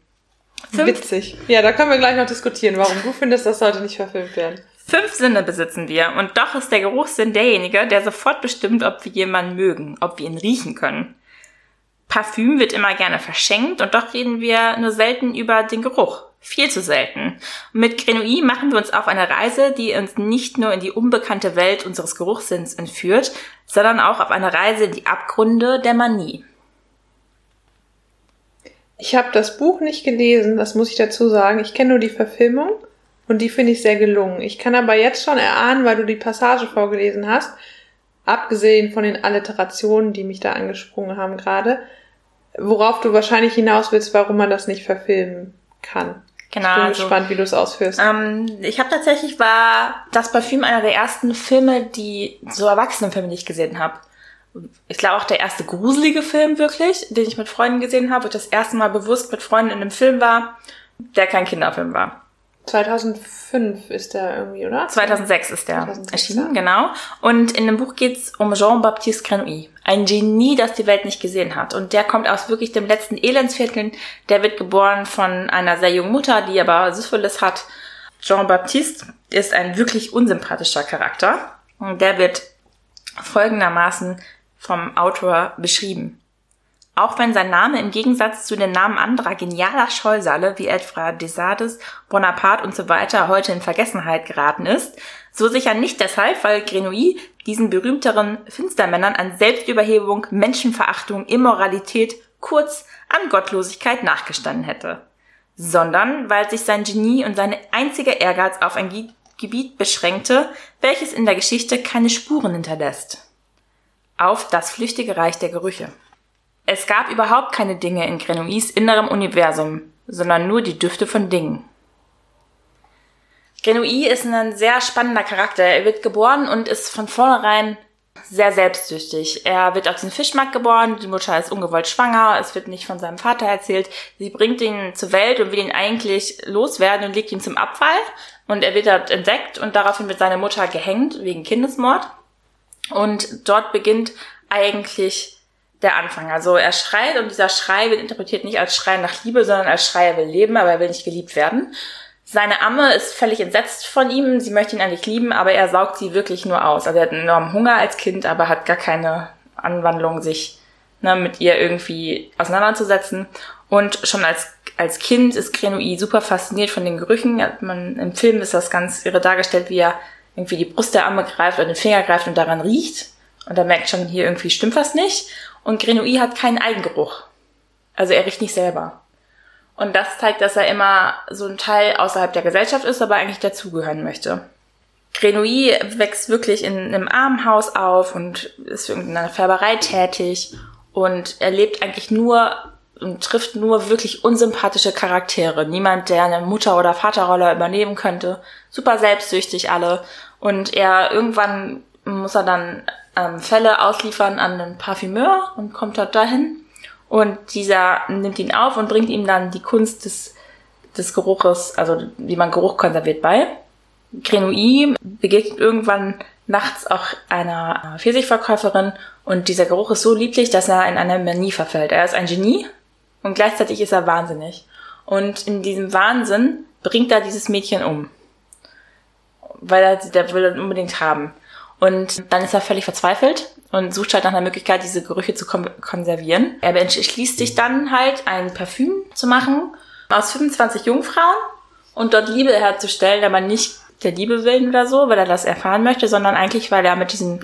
Fünf Witzig. Ja, da können wir gleich noch diskutieren, warum du findest, das sollte nicht verfilmt werden. Fünf Sinne besitzen wir und doch ist der Geruchssinn derjenige, der sofort bestimmt, ob wir jemanden mögen, ob wir ihn riechen können. Parfüm wird immer gerne verschenkt und doch reden wir nur selten über den Geruch. Viel zu selten. Und mit Grenouille machen wir uns auf eine Reise, die uns nicht nur in die unbekannte Welt unseres Geruchssinns entführt, sondern auch auf eine Reise in die Abgründe der Manie. Ich habe das Buch nicht gelesen, das muss ich dazu sagen. Ich kenne nur die Verfilmung und die finde ich sehr gelungen. Ich kann aber jetzt schon erahnen, weil du die Passage vorgelesen hast, abgesehen von den Alliterationen, die mich da angesprungen haben gerade, worauf du wahrscheinlich hinaus willst, warum man das nicht verfilmen kann. Genau. Ich bin also, gespannt, wie du es ausführst. Ähm, ich habe tatsächlich war das Parfüm einer der ersten Filme, die so Erwachsenenfilme, die ich gesehen habe. Ich glaube auch der erste gruselige Film wirklich, den ich mit Freunden gesehen habe, wo ich das erste Mal bewusst mit Freunden in einem Film war, der kein Kinderfilm war. 2005 ist der irgendwie, oder? 2006 ist der 2006, erschienen, ja. genau. Und in dem Buch geht's um Jean-Baptiste Grenouille. Ein Genie, das die Welt nicht gesehen hat. Und der kommt aus wirklich dem letzten Elendsviertel. Der wird geboren von einer sehr jungen Mutter, die aber Syphilis hat. Jean-Baptiste ist ein wirklich unsympathischer Charakter. Und der wird folgendermaßen vom Autor beschrieben. Auch wenn sein Name im Gegensatz zu den Namen anderer genialer Scheusale wie etwa Desades, Bonaparte und so weiter heute in Vergessenheit geraten ist, so sicher nicht deshalb, weil Grenouille diesen berühmteren Finstermännern an Selbstüberhebung, Menschenverachtung, Immoralität, kurz an Gottlosigkeit nachgestanden hätte. Sondern weil sich sein Genie und seine einzige Ehrgeiz auf ein Gebiet beschränkte, welches in der Geschichte keine Spuren hinterlässt. Auf das flüchtige Reich der Gerüche. Es gab überhaupt keine Dinge in Grenouilles innerem Universum, sondern nur die Düfte von Dingen. Grenouille ist ein sehr spannender Charakter. Er wird geboren und ist von vornherein sehr selbstsüchtig. Er wird auf den Fischmarkt geboren, die Mutter ist ungewollt schwanger, es wird nicht von seinem Vater erzählt. Sie bringt ihn zur Welt und will ihn eigentlich loswerden und legt ihn zum Abfall. Und er wird dort entdeckt und daraufhin wird seine Mutter gehängt wegen Kindesmord. Und dort beginnt eigentlich der Anfang. Also er schreit und dieser Schrei wird interpretiert nicht als Schrei nach Liebe, sondern als Schrei, er will leben, aber er will nicht geliebt werden. Seine Amme ist völlig entsetzt von ihm, sie möchte ihn eigentlich lieben, aber er saugt sie wirklich nur aus. Also er hat enormen Hunger als Kind, aber hat gar keine Anwandlung, sich ne, mit ihr irgendwie auseinanderzusetzen. Und schon als, als Kind ist Grenouille super fasziniert von den Gerüchen. Man, Im Film ist das ganz irre dargestellt, wie er irgendwie die Brust der Amme greift oder den Finger greift und daran riecht. Und er merkt schon, hier irgendwie stimmt was nicht. Und Grenouille hat keinen Eigengeruch. Also er riecht nicht selber. Und das zeigt, dass er immer so ein Teil außerhalb der Gesellschaft ist, aber eigentlich dazugehören möchte. Grenouille wächst wirklich in einem Armenhaus auf und ist in einer Färberei tätig und er lebt eigentlich nur und trifft nur wirklich unsympathische Charaktere. Niemand, der eine Mutter- oder Vaterrolle übernehmen könnte. Super selbstsüchtig alle. Und er irgendwann muss er dann ähm, Fälle ausliefern an einen Parfümeur und kommt dort dahin. Und dieser nimmt ihn auf und bringt ihm dann die Kunst des, des Geruches, also wie man Geruch konserviert bei. Grenouille begegnet irgendwann nachts auch einer Pfirsichverkäuferin und dieser Geruch ist so lieblich, dass er in eine Manie verfällt. Er ist ein Genie und gleichzeitig ist er wahnsinnig. Und in diesem Wahnsinn bringt er dieses Mädchen um. Weil er, der will er unbedingt haben. Und dann ist er völlig verzweifelt und sucht halt nach einer Möglichkeit, diese Gerüche zu konservieren. Er entschließt sich dann halt, ein Parfüm zu machen aus 25 Jungfrauen und dort Liebe herzustellen, aber nicht der Liebe willen oder so, weil er das erfahren möchte, sondern eigentlich, weil er mit diesen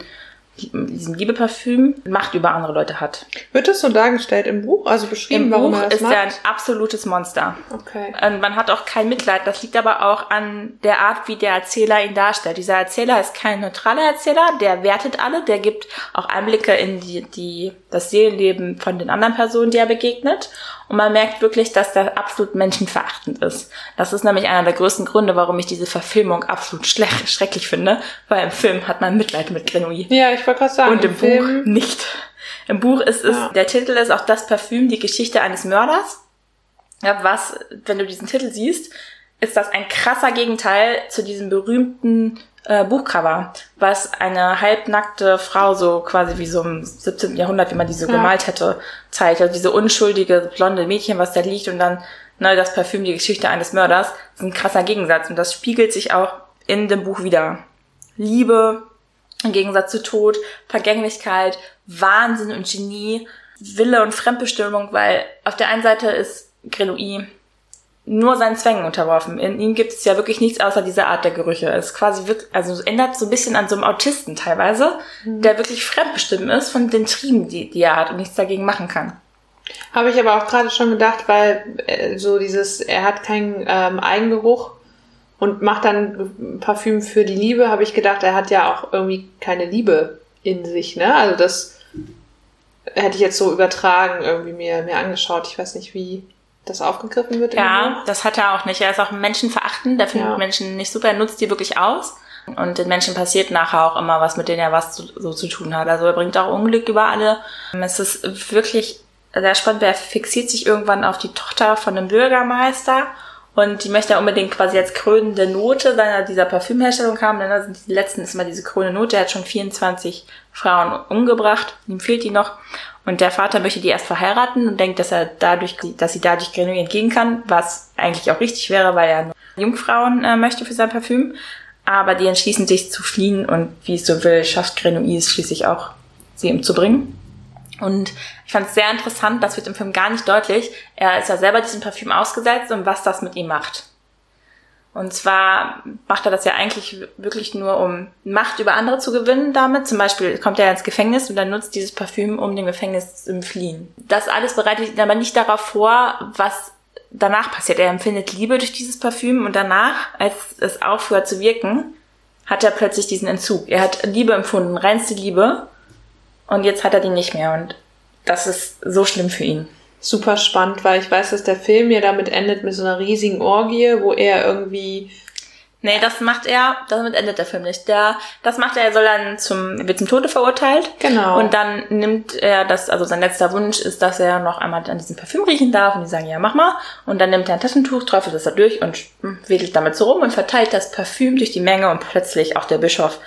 diesem Liebeparfüm Macht über andere Leute hat. Wird das so dargestellt im Buch, also beschrieben, Im warum Buch er das ist macht? er ein absolutes Monster. okay. Und man hat auch kein Mitleid. Das liegt aber auch an der Art, wie der Erzähler ihn darstellt. Dieser Erzähler ist kein neutraler Erzähler, der wertet alle, der gibt auch Einblicke in die, die, das Seelenleben von den anderen Personen, die er begegnet. Und man merkt wirklich, dass der absolut menschenverachtend ist. Das ist nämlich einer der größten Gründe, warum ich diese Verfilmung absolut schrecklich finde, weil im Film hat man Mitleid mit Grenouille. Ja, ich wollte gerade sagen, Und im, Film, Buch nicht. Im Buch ist es, Ja. der Titel ist auch das Parfüm, die Geschichte eines Mörders. Ja, was, wenn du diesen Titel siehst, ist das ein krasser Gegenteil zu diesem berühmten äh, Buchcover, was eine halbnackte Frau so quasi wie so im 17. Jahrhundert, wie man diese Ja. gemalt hätte, zeigt. Also diese unschuldige blonde Mädchen, was da liegt und dann ne, das Parfüm, die Geschichte eines Mörders, ist ein krasser Gegensatz und das spiegelt sich auch in dem Buch wieder. Liebe, im Gegensatz zu Tod, Vergänglichkeit, Wahnsinn und Genie, Wille und Fremdbestimmung, weil auf der einen Seite ist Grenouille nur seinen Zwängen unterworfen. In ihm gibt es ja wirklich nichts außer dieser Art der Gerüche. Es ist quasi wirklich, also es ändert so ein bisschen an so einem Autisten teilweise, der wirklich fremdbestimmt ist von den Trieben, die, die er hat und nichts dagegen machen kann. Habe ich aber auch gerade schon gedacht, weil äh, so dieses, er hat keinen ähm, Eigengeruch und macht dann Parfüm für die Liebe, habe ich gedacht, er hat ja auch irgendwie keine Liebe in sich, ne? Also das hätte ich jetzt so übertragen, irgendwie mir, mir angeschaut. Ich weiß nicht, wie das aufgegriffen wird. Ja, Buch. das hat er auch nicht. Er ist auch menschenverachtend, der findet Ja. Menschen nicht super, er nutzt die wirklich aus. Und den Menschen passiert nachher auch immer was, mit denen er was zu, so zu tun hat. Also er bringt auch Unglück über alle. Es ist wirklich sehr spannend, er fixiert sich irgendwann auf die Tochter von einem Bürgermeister und die möchte er unbedingt quasi als krönende Note seiner dieser Parfümherstellung haben, denn da sind die letzten ist mal diese krönende Note. Er hat schon 24 Frauen umgebracht, ihm fehlt die noch. Und der Vater möchte die erst verheiraten und denkt, dass er dadurch, dass sie dadurch Grenouille entgehen kann, was eigentlich auch richtig wäre, weil er nur Jungfrauen äh, möchte für sein Parfüm. Aber die entschließen sich zu fliehen und wie es so will, schafft Grenouille es schließlich auch, sie umzubringen. Und ich fand es sehr interessant, das wird im Film gar nicht deutlich. Er ist ja selber diesem Parfüm ausgesetzt und was das mit ihm macht. Und zwar macht er das ja eigentlich wirklich nur, um Macht über andere zu gewinnen damit. Zum Beispiel kommt er ins Gefängnis und dann nutzt dieses Parfüm, um dem Gefängnis zu entfliehen. Das alles bereitet ihn aber nicht darauf vor, was danach passiert. Er empfindet Liebe durch dieses Parfüm und danach, als es aufhört zu wirken, hat er plötzlich diesen Entzug. Er hat Liebe empfunden, reinste Liebe und jetzt hat er die nicht mehr und das ist so schlimm für ihn. Super spannend, weil ich weiß, dass der Film ja damit endet mit so einer riesigen Orgie, wo er irgendwie Nee, das macht er, damit endet der Film nicht. Der, das macht er, er soll dann zum, wird zum Tode verurteilt. Genau. Und dann nimmt er das, also sein letzter Wunsch ist, dass er noch einmal an diesem Parfüm riechen darf und die sagen, ja, mach mal. Und dann nimmt er ein Taschentuch, träufelt das da durch und wedelt damit so rum und verteilt das Parfüm durch die Menge und plötzlich auch der Bischof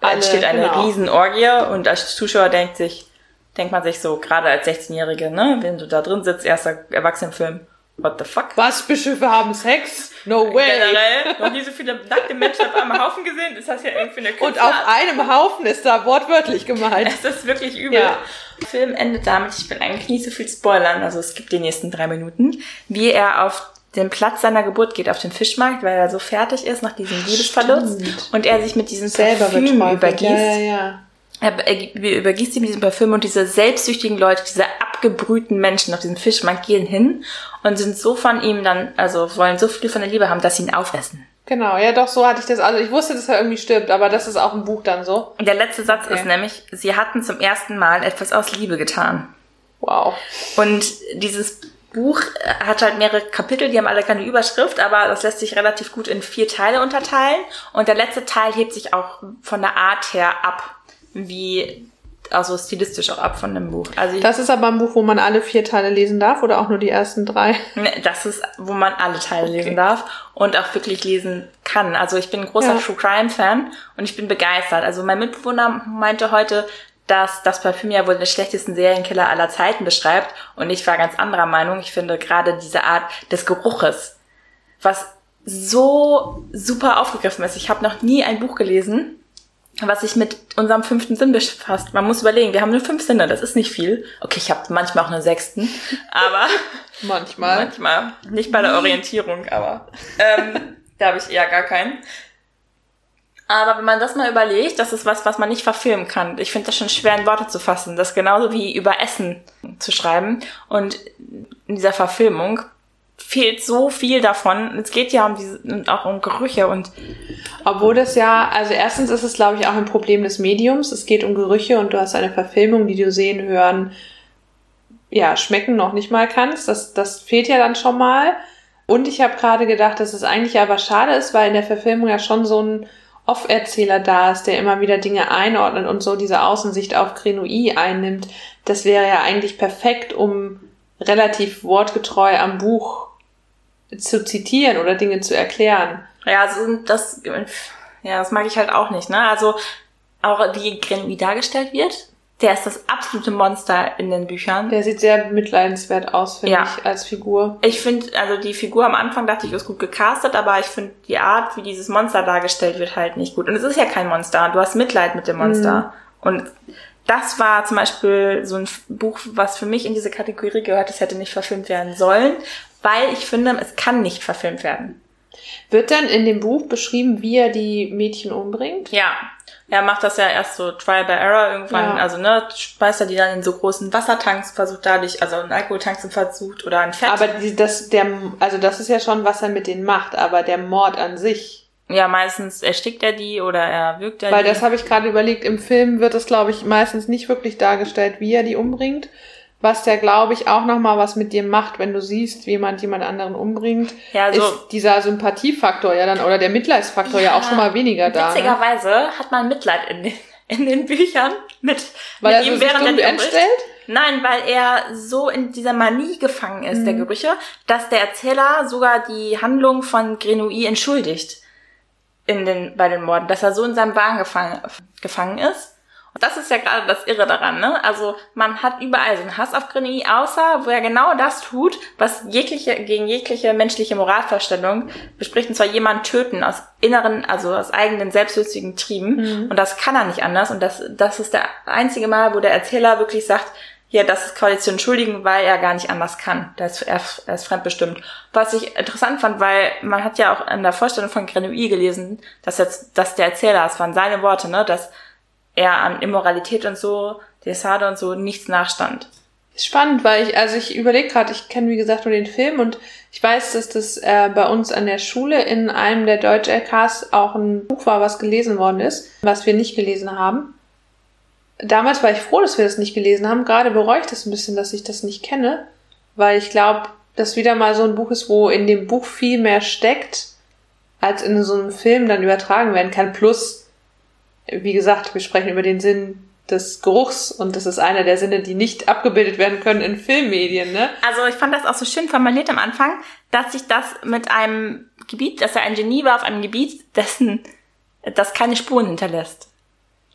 Alle, entsteht eine genau. Riesenorgie und als Zuschauer denkt sich, denkt man sich so, gerade als 16-Jährige, ne, wenn du da drin sitzt, erster Erwachsenenfilm, what the fuck? Was, Bischöfe haben Sex? No way. Generell noch nie so viele nackte Menschen auf einem Haufen gesehen. Ist das ja irgendwie eine Und Künstler- auf einem Haufen ist da wortwörtlich gemeint. Es ist wirklich übel. Ja. Der Film endet damit, ich will eigentlich nicht so viel spoilern, also es gibt die nächsten drei Minuten, wie er auf den Platz seiner Geburt geht, auf den Fischmarkt, weil er so fertig ist nach diesem Liebesverlust Stimmt. und er sich mit diesem Selber Parfüm übergießt. Ja, ja, ja. Er er übergießt sie mit diesem Parfüm und diese selbstsüchtigen Leute, diese abgebrühten Menschen auf diesem Fischmarkt gehen hin und sind so von ihm dann, also wollen so viel von der Liebe haben, dass sie ihn aufessen. Genau, ja doch, so hatte ich das. Also ich wusste, dass er irgendwie stirbt, aber das ist auch im Buch dann so. Der letzte Satz Okay. ist nämlich, sie hatten zum ersten Mal etwas aus Liebe getan. Wow. Und dieses Buch äh, hat halt mehrere Kapitel, die haben alle keine Überschrift, aber das lässt sich relativ gut in vier Teile unterteilen. Und der letzte Teil hebt sich auch von der Art her ab, wie, also stilistisch auch ab von dem Buch. Also Das ist aber ein Buch, wo man alle vier Teile lesen darf oder auch nur die ersten drei. Das ist, wo man alle Teile lesen darf und auch wirklich lesen kann. Also ich bin ein großer Ja. True Crime Fan und ich bin begeistert. Also mein Mitbewohner meinte heute, dass das Parfüm ja wohl den schlechtesten Serienkiller aller Zeiten beschreibt und ich war ganz anderer Meinung. Ich finde gerade diese Art des Geruches, was so super aufgegriffen ist. Ich habe noch nie ein Buch gelesen, was sich mit unserem fünften Sinn befasst. Man muss überlegen, wir haben nur fünf Sinne, das ist nicht viel. Okay, ich habe manchmal auch einen sechsten, *laughs* aber Manchmal. Manchmal. Nicht bei der Orientierung, aber ähm, *laughs* da habe ich eher gar keinen. Aber wenn man das mal überlegt, das ist was, was man nicht verfilmen kann. Ich finde das schon schwer in Worte zu fassen. Das genauso wie über Essen zu schreiben. Und in dieser Verfilmung fehlt so viel davon. Es geht ja um diese, auch um Gerüche und. Obwohl das ja, also erstens ist es, glaube ich, auch ein Problem des Mediums. Es geht um Gerüche und du hast eine Verfilmung, die du sehen, hören, ja, schmecken noch nicht mal kannst. Das, das fehlt ja dann schon mal. Und ich habe gerade gedacht, dass es eigentlich aber schade ist, weil in der Verfilmung ja schon so ein Off-Erzähler da ist, der immer wieder Dinge einordnet und so diese Außensicht auf Grenouille einnimmt, das wäre ja eigentlich perfekt, um relativ wortgetreu am Buch zu zitieren oder Dinge zu erklären. Ja, also das, ja, das mag ich halt auch nicht, ne? Also auch wie Grenouille dargestellt wird, der ist das absolute Monster in den Büchern. Der sieht sehr mitleidenswert aus, finde ja. ich, als Figur. Ich finde, also die Figur am Anfang dachte ich, ist gut gecastet, aber ich finde die Art, wie dieses Monster dargestellt wird, halt nicht gut. Und es ist ja kein Monster. Du hast Mitleid mit dem Monster. Mhm. Und das war zum Beispiel so ein Buch, was für mich in diese Kategorie gehört, es hätte nicht verfilmt werden sollen, weil ich finde, es kann nicht verfilmt werden. Wird dann in dem Buch beschrieben, wie er die Mädchen umbringt? Ja, er macht das ja erst so Trial by Error irgendwann, ja. also ne, speist er die dann in so großen Wassertanks, versucht dadurch, also einen Alkoholtank versucht oder ein Fett. Aber die, das, der, also das ist ja schon, was er mit denen macht, aber der Mord an sich. Ja, meistens erstickt er die oder er wirkt er Weil die. das habe ich gerade überlegt, im Film wird es, glaube ich, meistens nicht wirklich dargestellt, wie er die umbringt was der, glaube ich, auch nochmal was mit dir macht, wenn du siehst, wie jemand jemand anderen umbringt, ja, also, ist dieser Sympathiefaktor ja dann oder der Mitleidsfaktor ja, ja auch schon mal weniger da. Ne? Witzigerweise ne? hat man Mitleid in den, in den Büchern mit, weil mit er ihm, während er entstellt? Nein, weil er so in dieser Manie gefangen ist, mhm. der Gerüche, dass der Erzähler sogar die Handlung von Grenouille entschuldigt in den, bei den Morden, dass er so in seinem Wagen gefangen, gefangen ist und das ist ja gerade das Irre daran, ne? Also man hat überall so einen Hass auf Grenouille, außer wo er genau das tut, was jegliche, gegen jegliche menschliche Moralvorstellung bespricht, und zwar jemanden töten aus inneren, also aus eigenen selbstsüchtigen Trieben. Mhm. Und das kann er nicht anders. Und das, das ist der einzige Mal, wo der Erzähler wirklich sagt, ja, das ist quasi zu entschuldigen, weil er gar nicht anders kann. Er ist, er, er ist fremdbestimmt. Was ich interessant fand, weil man hat ja auch in der Vorstellung von Grenouille gelesen, dass jetzt, dass der Erzähler, das waren seine Worte, ne, dass er an Immoralität und so, Desade und so nichts nachstand. Spannend, weil ich, also ich überlege gerade, ich kenne wie gesagt nur den Film und ich weiß, dass das äh, bei uns an der Schule in einem der Deutsch-LKs auch ein Buch war, was gelesen worden ist, was wir nicht gelesen haben. Damals war ich froh, dass wir das nicht gelesen haben. Gerade bereue ich das ein bisschen, dass ich das nicht kenne, weil ich glaube, dass wieder mal so ein Buch ist, wo in dem Buch viel mehr steckt, als in so einem Film dann übertragen werden kann. Plus, wie gesagt, wir sprechen über den Sinn des Geruchs und das ist einer der Sinne, die nicht abgebildet werden können in Filmmedien, ne? Also ich fand das auch so schön formuliert am Anfang, dass sich das mit einem Gebiet, dass er ein Genie war auf einem Gebiet, dessen das keine Spuren hinterlässt.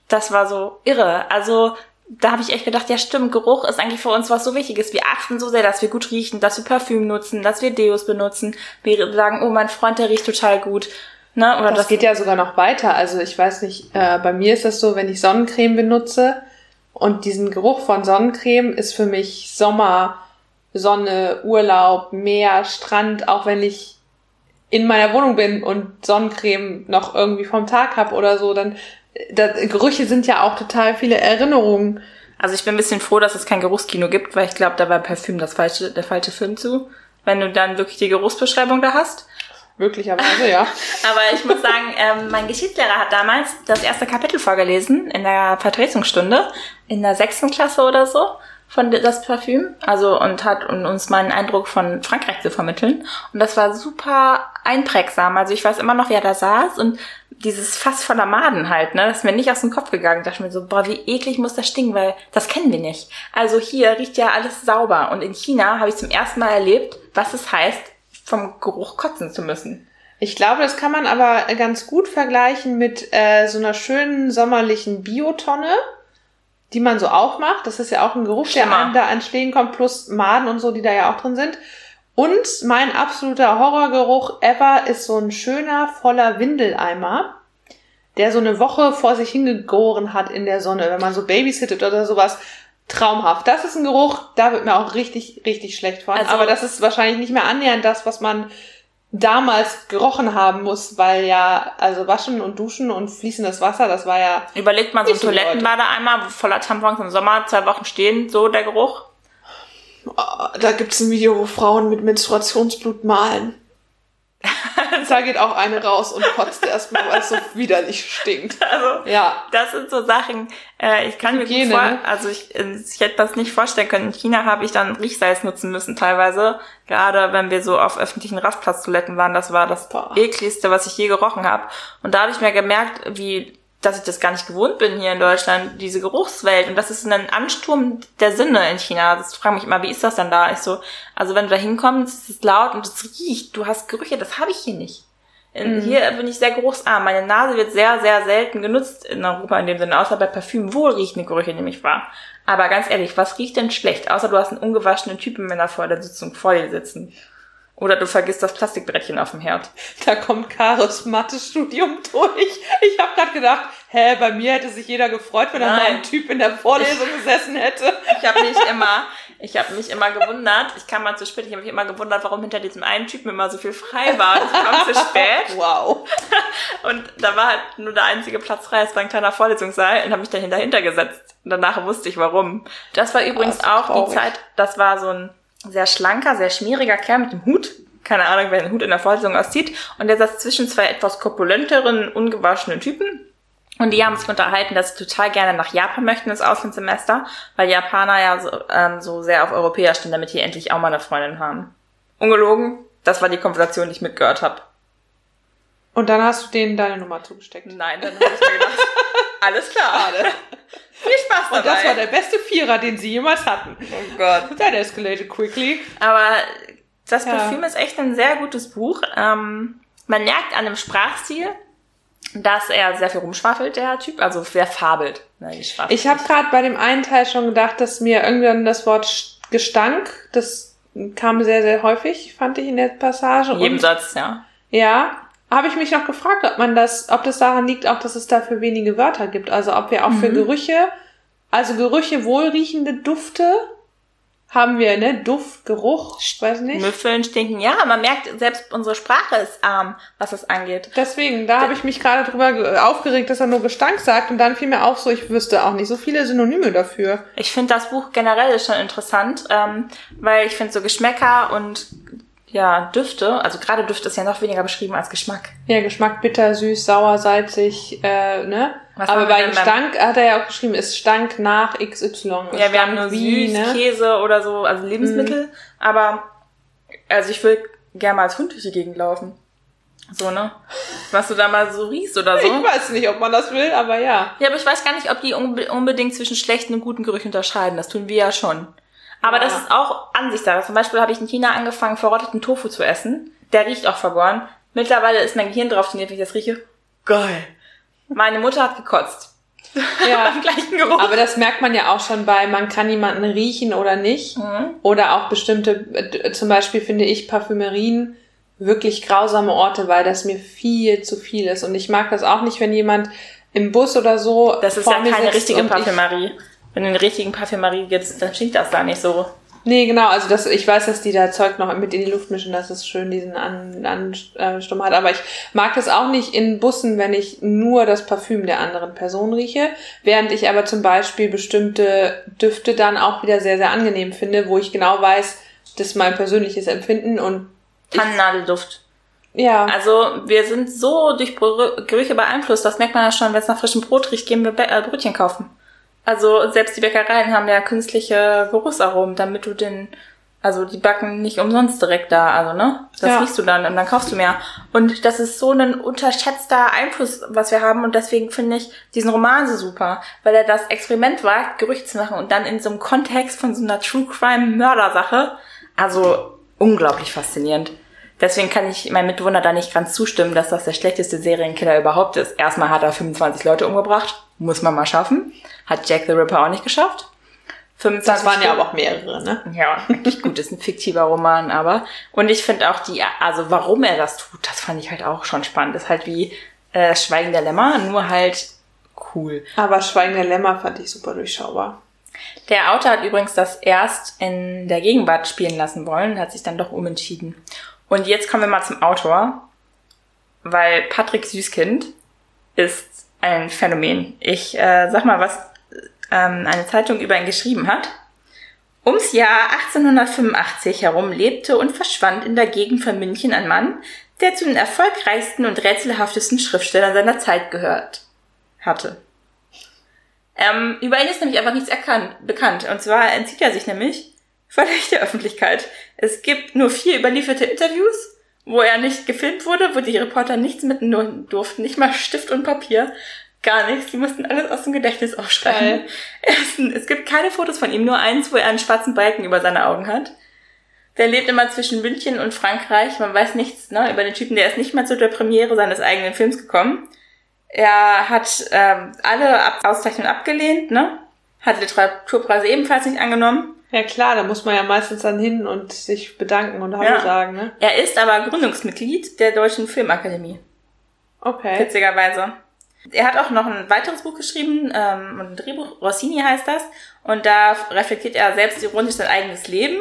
Das war so irre. Also da habe ich echt gedacht, ja stimmt, Geruch ist eigentlich für uns was so Wichtiges. Wir achten so sehr, dass wir gut riechen, dass wir Parfüm nutzen, dass wir Deos benutzen. Wir sagen, oh, mein Freund, der riecht total gut. Ne? Oder das, das geht ja sogar noch weiter. Also ich weiß nicht, äh, bei mir ist das so, wenn ich Sonnencreme benutze und diesen Geruch von Sonnencreme ist für mich Sommer, Sonne, Urlaub, Meer, Strand, auch wenn ich in meiner Wohnung bin und Sonnencreme noch irgendwie vom Tag hab oder so, dann da, Gerüche sind ja auch total viele Erinnerungen. Also ich bin ein bisschen froh, dass es kein Geruchskino gibt, weil ich glaube, da war Parfüm das falsche, der falsche Film zu, wenn du dann wirklich die Geruchsbeschreibung da hast. Möglicherweise, ja. *laughs* Aber ich muss sagen, ähm, mein Geschichtslehrer hat damals das erste Kapitel vorgelesen in der Vertretungsstunde in der sechsten Klasse oder so von das Parfüm, also und hat uns mal einen Eindruck von Frankreich zu vermitteln und das war super einprägsam. Also ich weiß immer noch, wie er da saß und dieses Fass voller Maden halt, ne, das ist mir nicht aus dem Kopf gegangen. Da dachte ich mir so, boah, wie eklig muss das stinken, weil das kennen wir nicht. Also hier riecht ja alles sauber und in China habe ich zum ersten Mal erlebt, was es heißt, vom Geruch kotzen zu müssen. Ich glaube, das kann man aber ganz gut vergleichen mit äh, so einer schönen sommerlichen Biotonne, die man so aufmacht. Das ist ja auch ein Geruch, Schlimmer. der einem da entstehen kommt, plus Maden und so, die da ja auch drin sind. Und mein absoluter Horrorgeruch ever ist so ein schöner, voller Windeleimer, der so eine Woche vor sich hingegoren hat in der Sonne, wenn man so babysittet oder sowas traumhaft. Das ist ein Geruch, da wird mir auch richtig, richtig schlecht von. Also, aber das ist wahrscheinlich nicht mehr annähernd das, was man damals gerochen haben muss, weil ja, also waschen und duschen und fließendes Wasser, das war ja. Überlegt mal so ein. Toilettenbadeeimer voller Tampons im Sommer, zwei Wochen stehen, so der Geruch. Oh, da gibt's ein Video, wo Frauen mit Menstruationsblut malen. *laughs* da geht auch eine raus und kotzt erstmal, weil es so widerlich stinkt. Also, Ja. das sind so Sachen, äh, ich kann mir Hygiene, gut vor, ne? also ich, äh, ich hätte das nicht vorstellen können. In China habe ich dann Riechsalz nutzen müssen teilweise. Gerade wenn wir so auf öffentlichen Rastplatztoiletten waren, das war das Boah. ekligste, was ich je gerochen habe. Und da habe ich mir gemerkt, wie dass ich das gar nicht gewohnt bin hier in Deutschland, diese Geruchswelt. Und das ist ein Ansturm der Sinne in China. Das frage mich immer, wie ist das denn da? Ich so, also wenn du da hinkommst, ist es laut und es riecht, du hast Gerüche, das habe ich hier nicht. In, Hier bin ich sehr geruchsarm. Meine Nase wird sehr, sehr selten genutzt in Europa in dem Sinne, außer bei Parfüm. Wohl riechende Gerüche nehme ich wahr. Aber ganz ehrlich, was riecht denn schlecht? Außer du hast einen ungewaschenen Typen, wenn er vor der Sitzung vor dir sitzen. Oder du vergisst das Plastikbrettchen auf dem Herd. Da kommt Karos Mathe-Studium durch. Ich habe gerade gedacht, hä, bei mir hätte sich jeder gefreut, wenn da mal ein Typ in der Vorlesung gesessen hätte. Ich habe mich immer, ich habe mich immer gewundert, ich kam mal zu spät, ich habe mich immer gewundert, warum hinter diesem einen Typen immer so viel frei war. Ich kam zu spät *laughs* Wow. und da war halt nur der einzige Platz frei, es war ein kleiner Vorlesungssaal und habe mich dann dahinter gesetzt. Und danach wusste ich warum. Das war übrigens das ist auch die Zeit, das war so ein sehr schlanker, sehr schmieriger Kerl mit dem Hut. Keine Ahnung, wer den Hut in der Vorlesung auszieht. Und der saß zwischen zwei etwas korpulenteren, ungewaschenen Typen. Und die haben sich unterhalten, dass sie total gerne nach Japan möchten ins Auslandssemester, weil Japaner ja so, ähm, so sehr auf Europäer stehen, damit die endlich auch mal eine Freundin haben. Ungelogen, das war die Konversation, die ich mitgehört habe. Und dann hast du denen deine Nummer zugesteckt. Nein, dann habe ich mir *laughs* gedacht, alles klar. Viel Spaß dabei. Und das war der beste Vierer, den sie jemals hatten. oh Gott. That escalated quickly. Aber das Ja. Parfüm ist echt ein sehr gutes Buch. Ähm, man merkt an dem Sprachstil, dass er sehr viel rumschwafelt, der Typ. Also sehr fabelt. Nein, ich Ich habe gerade bei dem einen Teil schon gedacht, dass mir irgendwann das Wort Gestank, das kam sehr, sehr häufig, fand ich in der Passage. in jedem Und, Satz, ja. ja, habe ich mich noch gefragt, ob man das, ob das daran liegt, auch dass es dafür wenige Wörter gibt. Also ob wir auch für Mhm. Gerüche, also Gerüche wohlriechende Dufte haben wir, ne? Duft, Geruch, ich weiß nicht. Müffeln, stinken. Ja, man merkt, selbst unsere Sprache ist arm, was das angeht. Deswegen, da habe ich mich gerade drüber ge- aufgeregt, dass er nur Gestank sagt und dann fiel mir auch so, ich wüsste auch nicht so viele Synonyme dafür. Ich finde das Buch generell schon interessant, ähm, weil ich finde so Geschmäcker und ja, Düfte, also gerade Düfte ist ja noch weniger beschrieben als Geschmack. Ja, Geschmack bitter, süß, sauer, salzig, äh, ne? Was Aber bei Gestank hat er ja auch geschrieben, es stank nach XY. Ja, wir haben stank nur wie, süß, ne? Käse oder so, also Lebensmittel. Aber, also ich will gerne mal als Hund durch die Gegend laufen. So, ne? Was du da mal so riechst oder so. Ich weiß nicht, ob man das will, aber ja. Ja, aber ich weiß gar nicht, ob die unbe unbedingt zwischen schlechten und guten Gerüchen unterscheiden. Das tun wir ja schon. Aber Ja. das ist auch Ansichtssache. Zum Beispiel habe ich in China angefangen, verrotteten Tofu zu essen. Der riecht auch vergoren. Mittlerweile ist mein Gehirn drauf trainiert, wenn ich das rieche. Geil. Meine Mutter hat gekotzt. Ja. *laughs* Am gleichen Geruch. Aber das merkt man ja auch schon bei, man kann jemanden riechen oder nicht. Mhm. Oder auch bestimmte, äh, zum Beispiel finde ich Parfümerien wirklich grausame Orte, weil das mir viel zu viel ist. Und ich mag das auch nicht, wenn jemand im Bus oder so. Das ist ja keine richtige Parfümerie. Wenn du eine richtigen Parfümerie gibst, dann stinkt das da nicht so. Nee, genau, also das, ich weiß, dass die da Zeug noch mit in die Luft mischen, dass es schön diesen Ansturm an, Sturm hat, aber ich mag das auch nicht in Bussen, wenn ich nur das Parfüm der anderen Person rieche, während ich aber zum Beispiel bestimmte Düfte dann auch wieder sehr, sehr angenehm finde, wo ich genau weiß, das ist mein persönliches Empfinden und Tannennadelduft. ja, Also wir sind so durch Gerüche beeinflusst, das merkt man ja schon, wenn es nach frischem Brot riecht, gehen wir äh, Brötchen kaufen. Also selbst die Bäckereien haben ja künstliche Geruchsaromen, damit du den, also die backen nicht umsonst direkt da, also ne? Das Ja. riechst du dann und dann kaufst du mehr. Und das ist so ein unterschätzter Einfluss, was wir haben und deswegen finde ich diesen Roman so super, weil er das Experiment wagt, Gerüche zu machen und dann in so einem Kontext von so einer True Crime Mördersache, also unglaublich faszinierend. Deswegen kann ich meinem Mitbewohner da nicht ganz zustimmen, dass das der schlechteste Serienkiller überhaupt ist. Erstmal hat er 25 Leute umgebracht. Muss man mal schaffen. Hat Jack the Ripper auch nicht geschafft. 25 das waren ja aber auch mehrere, ne? ja, wirklich gut, ist ein fiktiver Roman, aber. Und ich finde auch die, also warum er das tut, das fand ich halt auch schon spannend. Ist halt wie äh, Schweigen der Lämmer, nur halt cool. Aber Schweigen der Lämmer fand ich super durchschaubar. Der Autor hat übrigens das erst in der Gegenwart spielen lassen wollen, hat sich dann doch umentschieden. Und jetzt kommen wir mal zum Autor, weil Patrick Süßkind ist ein Phänomen. Ich äh, sag mal, was ähm, eine Zeitung über ihn geschrieben hat. Ums Jahr 1885 herum lebte und verschwand in der Gegend von München ein Mann, der zu den erfolgreichsten und rätselhaftesten Schriftstellern seiner Zeit gehört hatte. Ähm, über ihn ist nämlich einfach nichts erkannt, bekannt. Und zwar entzieht er sich nämlich völlig *laughs* der Öffentlichkeit. Es gibt nur vier überlieferte Interviews, wo er nicht gefilmt wurde, wo die Reporter nichts mitnehmen durften, nicht mal Stift und Papier, gar nichts. Die mussten alles aus dem Gedächtnis aufschreiben. Erstens, es gibt keine Fotos von ihm, nur eins, wo er einen schwarzen Balken über seine Augen hat. Der lebt immer zwischen München und Frankreich. Man weiß nichts ne, über den Typen. Der ist nicht mal zu der Premiere seines eigenen Films gekommen. Er hat ähm, alle Ab Auszeichnungen abgelehnt, ne? Hat Literaturpreise ebenfalls nicht angenommen. Ja klar, da muss man ja meistens dann hin und sich bedanken und Hallo ja. sagen, ne? Er ist aber Gründungsmitglied der Deutschen Filmakademie. Okay. Witzigerweise. Er hat auch noch ein weiteres Buch geschrieben, ähm, ein Drehbuch, Rossini heißt das. Und da reflektiert er selbst ironisch sein eigenes Leben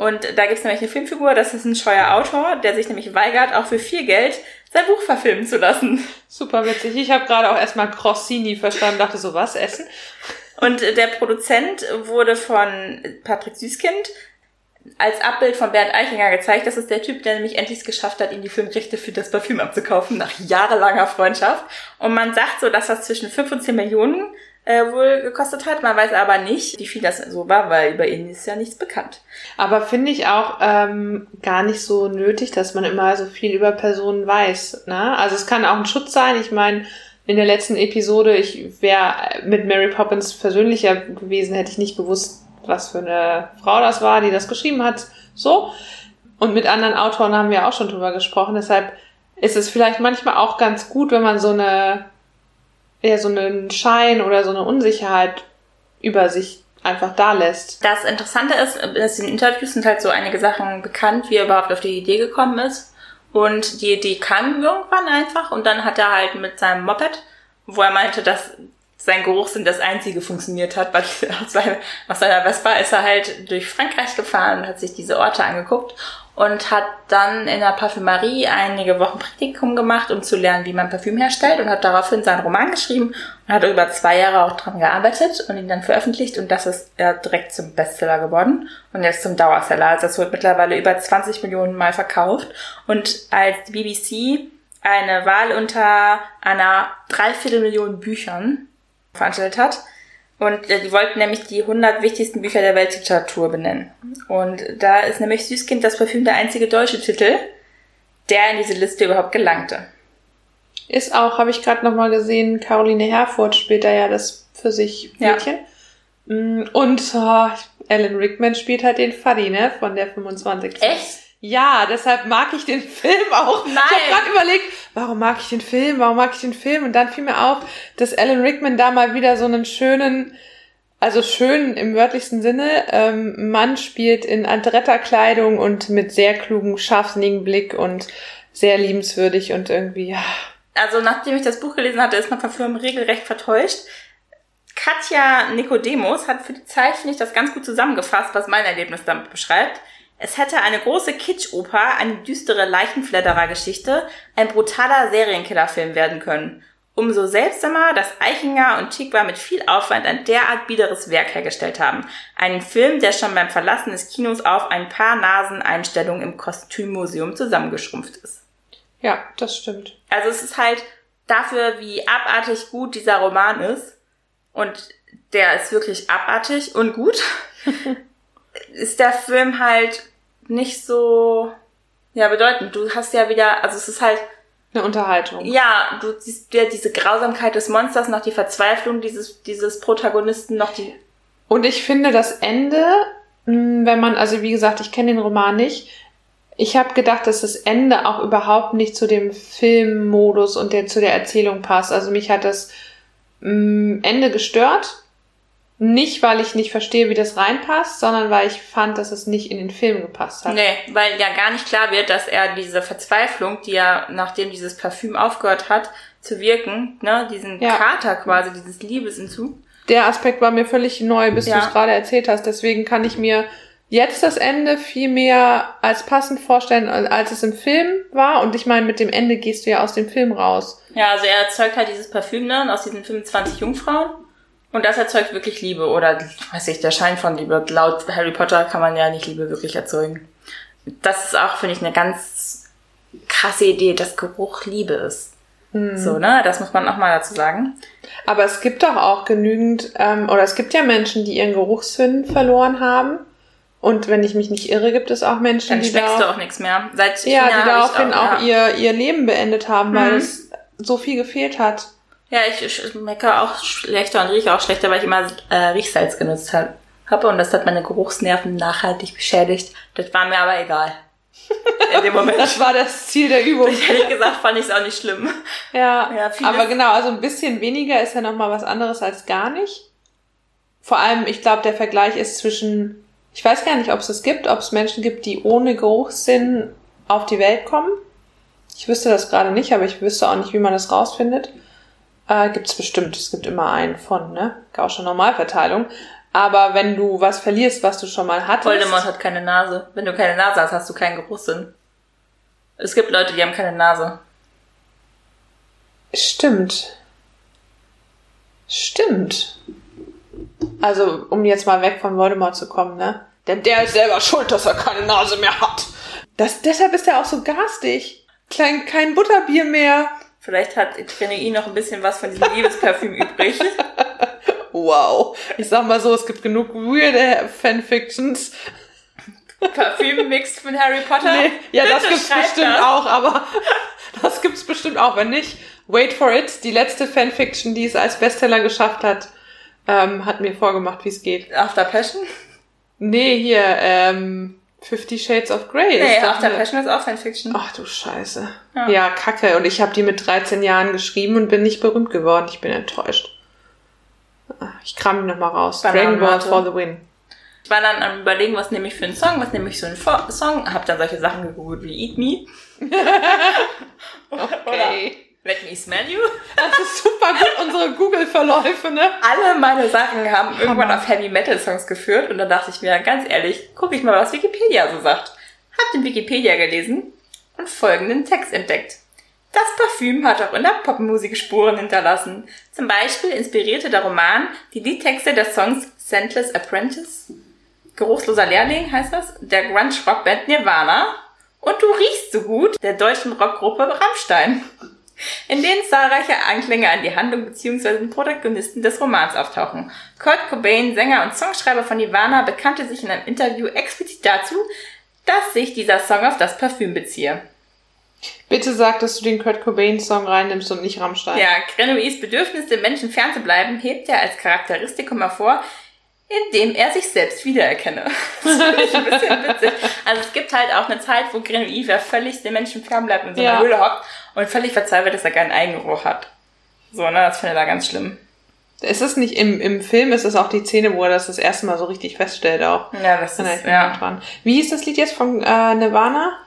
und da gibt es nämlich eine Filmfigur, das ist ein scheuer Autor, der sich nämlich weigert, auch für viel Geld sein Buch verfilmen zu lassen. Super witzig. Ich habe gerade auch erstmal Crossini verstanden, dachte so, was, Essen? Und der Produzent wurde von Patrick Süßkind als Abbild von Bernd Eichinger gezeigt. Das ist der Typ, der nämlich endlich es geschafft hat, ihm die Filmrechte für das Parfüm abzukaufen, nach jahrelanger Freundschaft. Und man sagt so, dass das zwischen 5 und 10 Millionen äh, wohl gekostet hat. Man weiß aber nicht, wie viel das so war, weil über ihn ist ja nichts bekannt. Aber finde ich auch ähm, gar nicht so nötig, dass man immer so viel über Personen weiß. Ne? Also es kann auch ein Schutz sein. Ich meine, in der letzten Episode, ich wäre mit Mary Poppins persönlicher gewesen, hätte ich nicht gewusst, was für eine Frau das war, die das geschrieben hat. So. Und mit anderen Autoren haben wir auch schon drüber gesprochen. Deshalb ist es vielleicht manchmal auch ganz gut, wenn man so eine eher so einen Schein oder so eine Unsicherheit über sich einfach da lässt. Das Interessante ist, dass in Interviews sind halt so einige Sachen bekannt, wie er überhaupt auf die Idee gekommen ist. Und die Idee kam irgendwann einfach und dann hat er halt mit seinem Moped, wo er meinte, dass sein Geruchssinn das einzige funktioniert hat, weil aus seiner Vespa ist er halt durch Frankreich gefahren und hat sich diese Orte angeguckt und hat dann in der Parfümerie einige Wochen Praktikum gemacht, um zu lernen, wie man Parfüm herstellt und hat daraufhin seinen Roman geschrieben und hat über zwei Jahre auch dran gearbeitet und ihn dann veröffentlicht und das ist ja direkt zum Bestseller geworden und jetzt zum Dauerseller. Also das wird mittlerweile über 20 Millionen Mal verkauft und als BBC eine Wahl unter einer Dreiviertelmillion Büchern veranstaltet hat, und äh, die wollten nämlich die 100 wichtigsten Bücher der Weltliteratur benennen. Und da ist nämlich Süßkind das Parfüm der einzige deutsche Titel, der in diese Liste überhaupt gelangte. Ist auch, habe ich gerade nochmal gesehen, Caroline Herford spielt da ja das für sich Mädchen. Ja. Mm, und oh, Alan Rickman spielt halt den Fuddy, ne, von der 25. Echt? Ja, deshalb mag ich den Film *laughs* auch. Nein. Ich habe gerade überlegt, warum mag ich den Film, warum mag ich den Film? Und dann fiel mir auf, dass Alan Rickman da mal wieder so einen schönen, also schön im wörtlichsten Sinne, ähm, Mann spielt in Andretta-Kleidung und mit sehr klugem, scharfsinnigen Blick und sehr liebenswürdig und irgendwie, ja. Also nachdem ich das Buch gelesen hatte, ist mein Parfüm regelrecht vertäuscht. Katja Nicodemus hat für die Zeit, finde ich, das ganz gut zusammengefasst, was mein Erlebnis damit beschreibt. Es hätte eine große Kitschoper, eine düstere Leichenfledderer-Geschichte, ein brutaler Serienkillerfilm werden können. Umso seltsamer, dass Eichinger und Chigwa mit viel Aufwand ein derart biederes Werk hergestellt haben. Einen Film, der schon beim Verlassen des Kinos auf ein paar Naseneinstellungen im Kostümmuseum zusammengeschrumpft ist. Ja, das stimmt. Also es ist halt dafür, wie abartig gut dieser Roman ist. Und der ist wirklich abartig und gut. *laughs* ist der Film halt nicht so ja bedeutend. Du hast ja wieder, also es ist halt eine Unterhaltung. Ja, du siehst ja diese Grausamkeit des Monsters, noch die Verzweiflung dieses dieses Protagonisten, noch die und ich finde das Ende, hm, wenn man also wie gesagt, ich kenne den Roman nicht. Ich habe gedacht, dass das Ende auch überhaupt nicht zu dem Filmmodus und der, zu der Erzählung passt. Also mich hat das hm, Ende gestört, nicht, weil ich nicht verstehe, wie das reinpasst, sondern weil ich fand, dass es nicht in den Film gepasst hat. Nee, weil ja gar nicht klar wird, dass er diese Verzweiflung, die er, nachdem dieses Parfüm aufgehört hat, zu wirken, ne, diesen ja. Kater quasi, dieses Liebesentzug. Der Aspekt war mir völlig neu, bis ja. du es gerade erzählt hast. Deswegen kann ich mir jetzt das Ende viel mehr als passend vorstellen, als es im Film war. Und ich meine, mit dem Ende gehst du ja aus dem Film raus. Ja, also er erzeugt halt dieses Parfüm ne, aus diesen 25 Jungfrauen. Und das erzeugt wirklich Liebe. Oder, weiß ich, der Schein von Liebe. Laut Harry Potter kann man ja nicht Liebe wirklich erzeugen. Das ist auch, finde ich, eine ganz krasse Idee, dass Geruch Liebe ist. Hm. So, ne? Das muss man auch mal dazu sagen. Aber es gibt doch auch genügend, ähm, oder es gibt ja Menschen, die ihren Geruchssinn verloren haben. Und wenn ich mich nicht irre, gibt es auch Menschen, Dann die schmeckst du auch nichts mehr. Seit ja, China die hab daraufhin ich auch, ja. ihr, ihr Leben beendet haben, weil Mhm. es so viel gefehlt hat. Ja, ich, ich auch schlechter und rieche auch schlechter, weil ich immer äh, Riechsalz genutzt habe. und das hat meine Geruchsnerven nachhaltig beschädigt. Das war mir aber egal. *laughs* In dem Moment. Das war das Ziel der Übung. Ehrlich gesagt fand ich es auch nicht schlimm. Ja, Ja, aber genau, also ein bisschen weniger ist ja nochmal was anderes als gar nicht. Vor allem, ich glaube, der Vergleich ist zwischen, ich weiß gar nicht, ob es es gibt, ob es Menschen gibt, die ohne Geruchssinn auf die Welt kommen. Ich wüsste das gerade nicht, aber ich wüsste auch nicht, wie man das rausfindet. Äh, gibt es bestimmt, es gibt immer einen von, ne? Gausche Normalverteilung. Aber wenn du was verlierst, was du schon mal hattest. Voldemort hat keine Nase. Wenn du keine Nase hast, hast du keinen Geruchssinn. Es gibt Leute, die haben keine Nase. Stimmt. Stimmt. Also, um jetzt mal weg von Voldemort zu kommen, ne? Denn der ist selber schuld, dass er keine Nase mehr hat. Das, deshalb ist er auch so garstig. Klein, kein Butterbier mehr. Vielleicht hat Trinity noch ein bisschen was von diesem Liebesparfüm *laughs* übrig. Wow. Ich sag mal so, es gibt genug weirde Fanfictions. Parfüm mixed mit Harry Potter. Nee, ja, das Bitte gibt's schreibt bestimmt das. auch, aber *laughs* das gibt's bestimmt auch. Wenn nicht, wait for it. Die letzte Fanfiction, die es als Bestseller geschafft hat, ähm, hat mir vorgemacht, wie es geht. After Passion? Nee, hier, ähm, Fifty Shades of Grey Nee, ist doch After Passion ist auch Fanfiction. Ach du Scheiße. Ja. Ja. kacke. Und ich habe die mit 13 Jahren geschrieben und bin nicht berühmt geworden. Ich bin enttäuscht. Ah, Ich kram die nochmal raus. Dragon Ball for the win. Ich war dann am überlegen, was nehme ich für einen Song, was nehme ich für einen Fo- Song. Hab dann solche Sachen gegoogelt wie Eat Me, *laughs* *laughs* Okay. Let Me Smell You. Das ist super gut, unsere Google-Verläufe, ne? Alle meine Sachen haben irgendwann auf Heavy Metal Songs geführt und dann dachte ich mir, ganz ehrlich, gucke ich mal, was Wikipedia so sagt. Hab den Wikipedia gelesen und folgenden Text entdeckt. Das Parfüm hat auch in der Popmusik Spuren hinterlassen. Zum Beispiel inspirierte der Roman die Liedtexte des Songs Scentless Apprentice, Geruchsloser Lehrling heißt das, der Grunge-Rockband Nirvana und Du riechst so gut der deutschen Rockgruppe Rammstein in denen zahlreiche Anklänge an die Handlung bzw. den Protagonisten des Romans auftauchen. Kurt Cobain, Sänger und Songschreiber von Nirvana, bekannte sich in einem Interview explizit dazu, dass sich dieser Song auf das Parfüm beziehe. Bitte sag, dass du den Kurt Cobain-Song reinnimmst und nicht Rammstein. Ja, Grenouilles Bedürfnis, den Menschen fernzubleiben, hebt er als Charakteristikum hervor, indem er sich selbst wiedererkenne. *laughs* Das finde ich ein bisschen witzig. Also es gibt halt auch eine Zeit, wo Grenouille völlig den Menschen fernbleibt und so Ja. Höhle hockt und völlig verzweifelt, dass er keinen Eigengeruch hat. So, ne, das finde ich da ganz schlimm. Ist es nicht im, im Film, ist es auch die Szene, wo er das das erste Mal so richtig feststellt auch. Ja, das ist, ja. dran. Wie hieß das Lied jetzt von äh, Nirvana?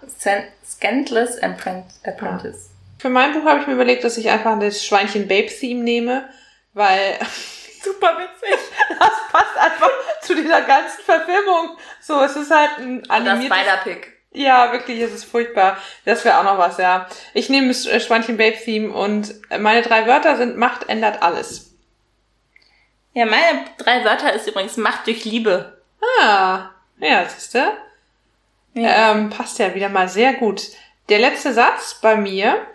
Scantless Apprent- Apprentice. Für mein Buch habe ich mir überlegt, dass ich einfach das Schweinchen Babe-Theme nehme, weil *laughs* Super witzig. das passt einfach zu dieser ganzen Verfilmung. So, es ist halt ein Das animiertes... Ja, wirklich, es ist furchtbar. Das wäre auch noch was, ja. Ich nehme das äh, Schweinchen Babe-Theme und meine drei Wörter sind Macht ändert alles. Ja, meine drei Wörter ist übrigens Macht durch Liebe. Ah, ja, siehste. Ähm, passt ja wieder mal sehr gut. Der letzte Satz bei mir.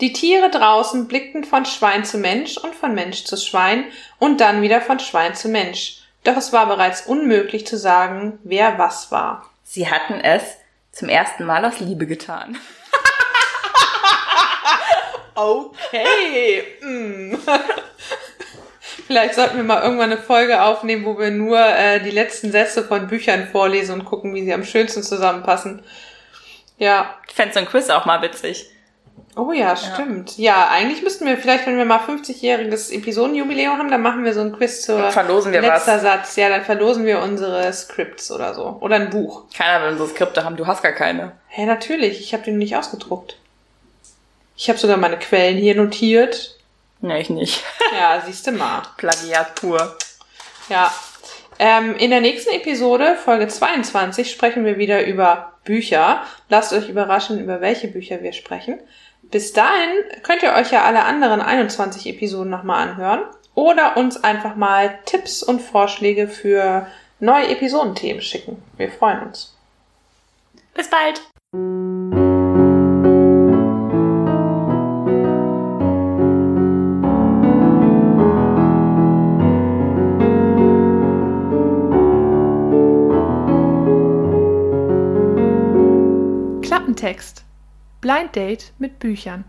Die Tiere draußen blickten von Schwein zu Mensch und von Mensch zu Schwein und dann wieder von Schwein zu Mensch. Doch es war bereits unmöglich zu sagen, wer was war. Sie hatten es zum ersten Mal aus Liebe getan. Okay. mm. Vielleicht sollten wir mal irgendwann eine Folge aufnehmen, wo wir nur äh, die letzten Sätze von Büchern vorlesen und gucken, wie sie am schönsten zusammenpassen. Ja, Ich fände so ein Quiz auch mal witzig. Oh ja, stimmt. Ja, eigentlich müssten wir vielleicht, wenn wir mal 50-jähriges Episodenjubiläum haben, dann machen wir so ein Quiz zur Dann verlosen wir letzter was. Satz. Ja, dann verlosen wir unsere Scripts oder so. Oder ein Buch. Keiner will unsere Skripte haben, du hast gar keine. Hä, natürlich. Ich habe den nicht ausgedruckt. Ich habe sogar meine Quellen hier notiert. Nee, ich nicht. *laughs* Ja, siehst du mal. Plagiat pur. Ja. Ähm, in der nächsten Episode, Folge 22, sprechen wir wieder über Bücher. Lasst euch überraschen, über welche Bücher wir sprechen. Bis dahin könnt ihr euch ja alle anderen 21 Episoden nochmal anhören oder uns einfach mal Tipps und Vorschläge für neue Episodenthemen schicken. Wir freuen uns. Bis bald! Blind Date mit Büchern.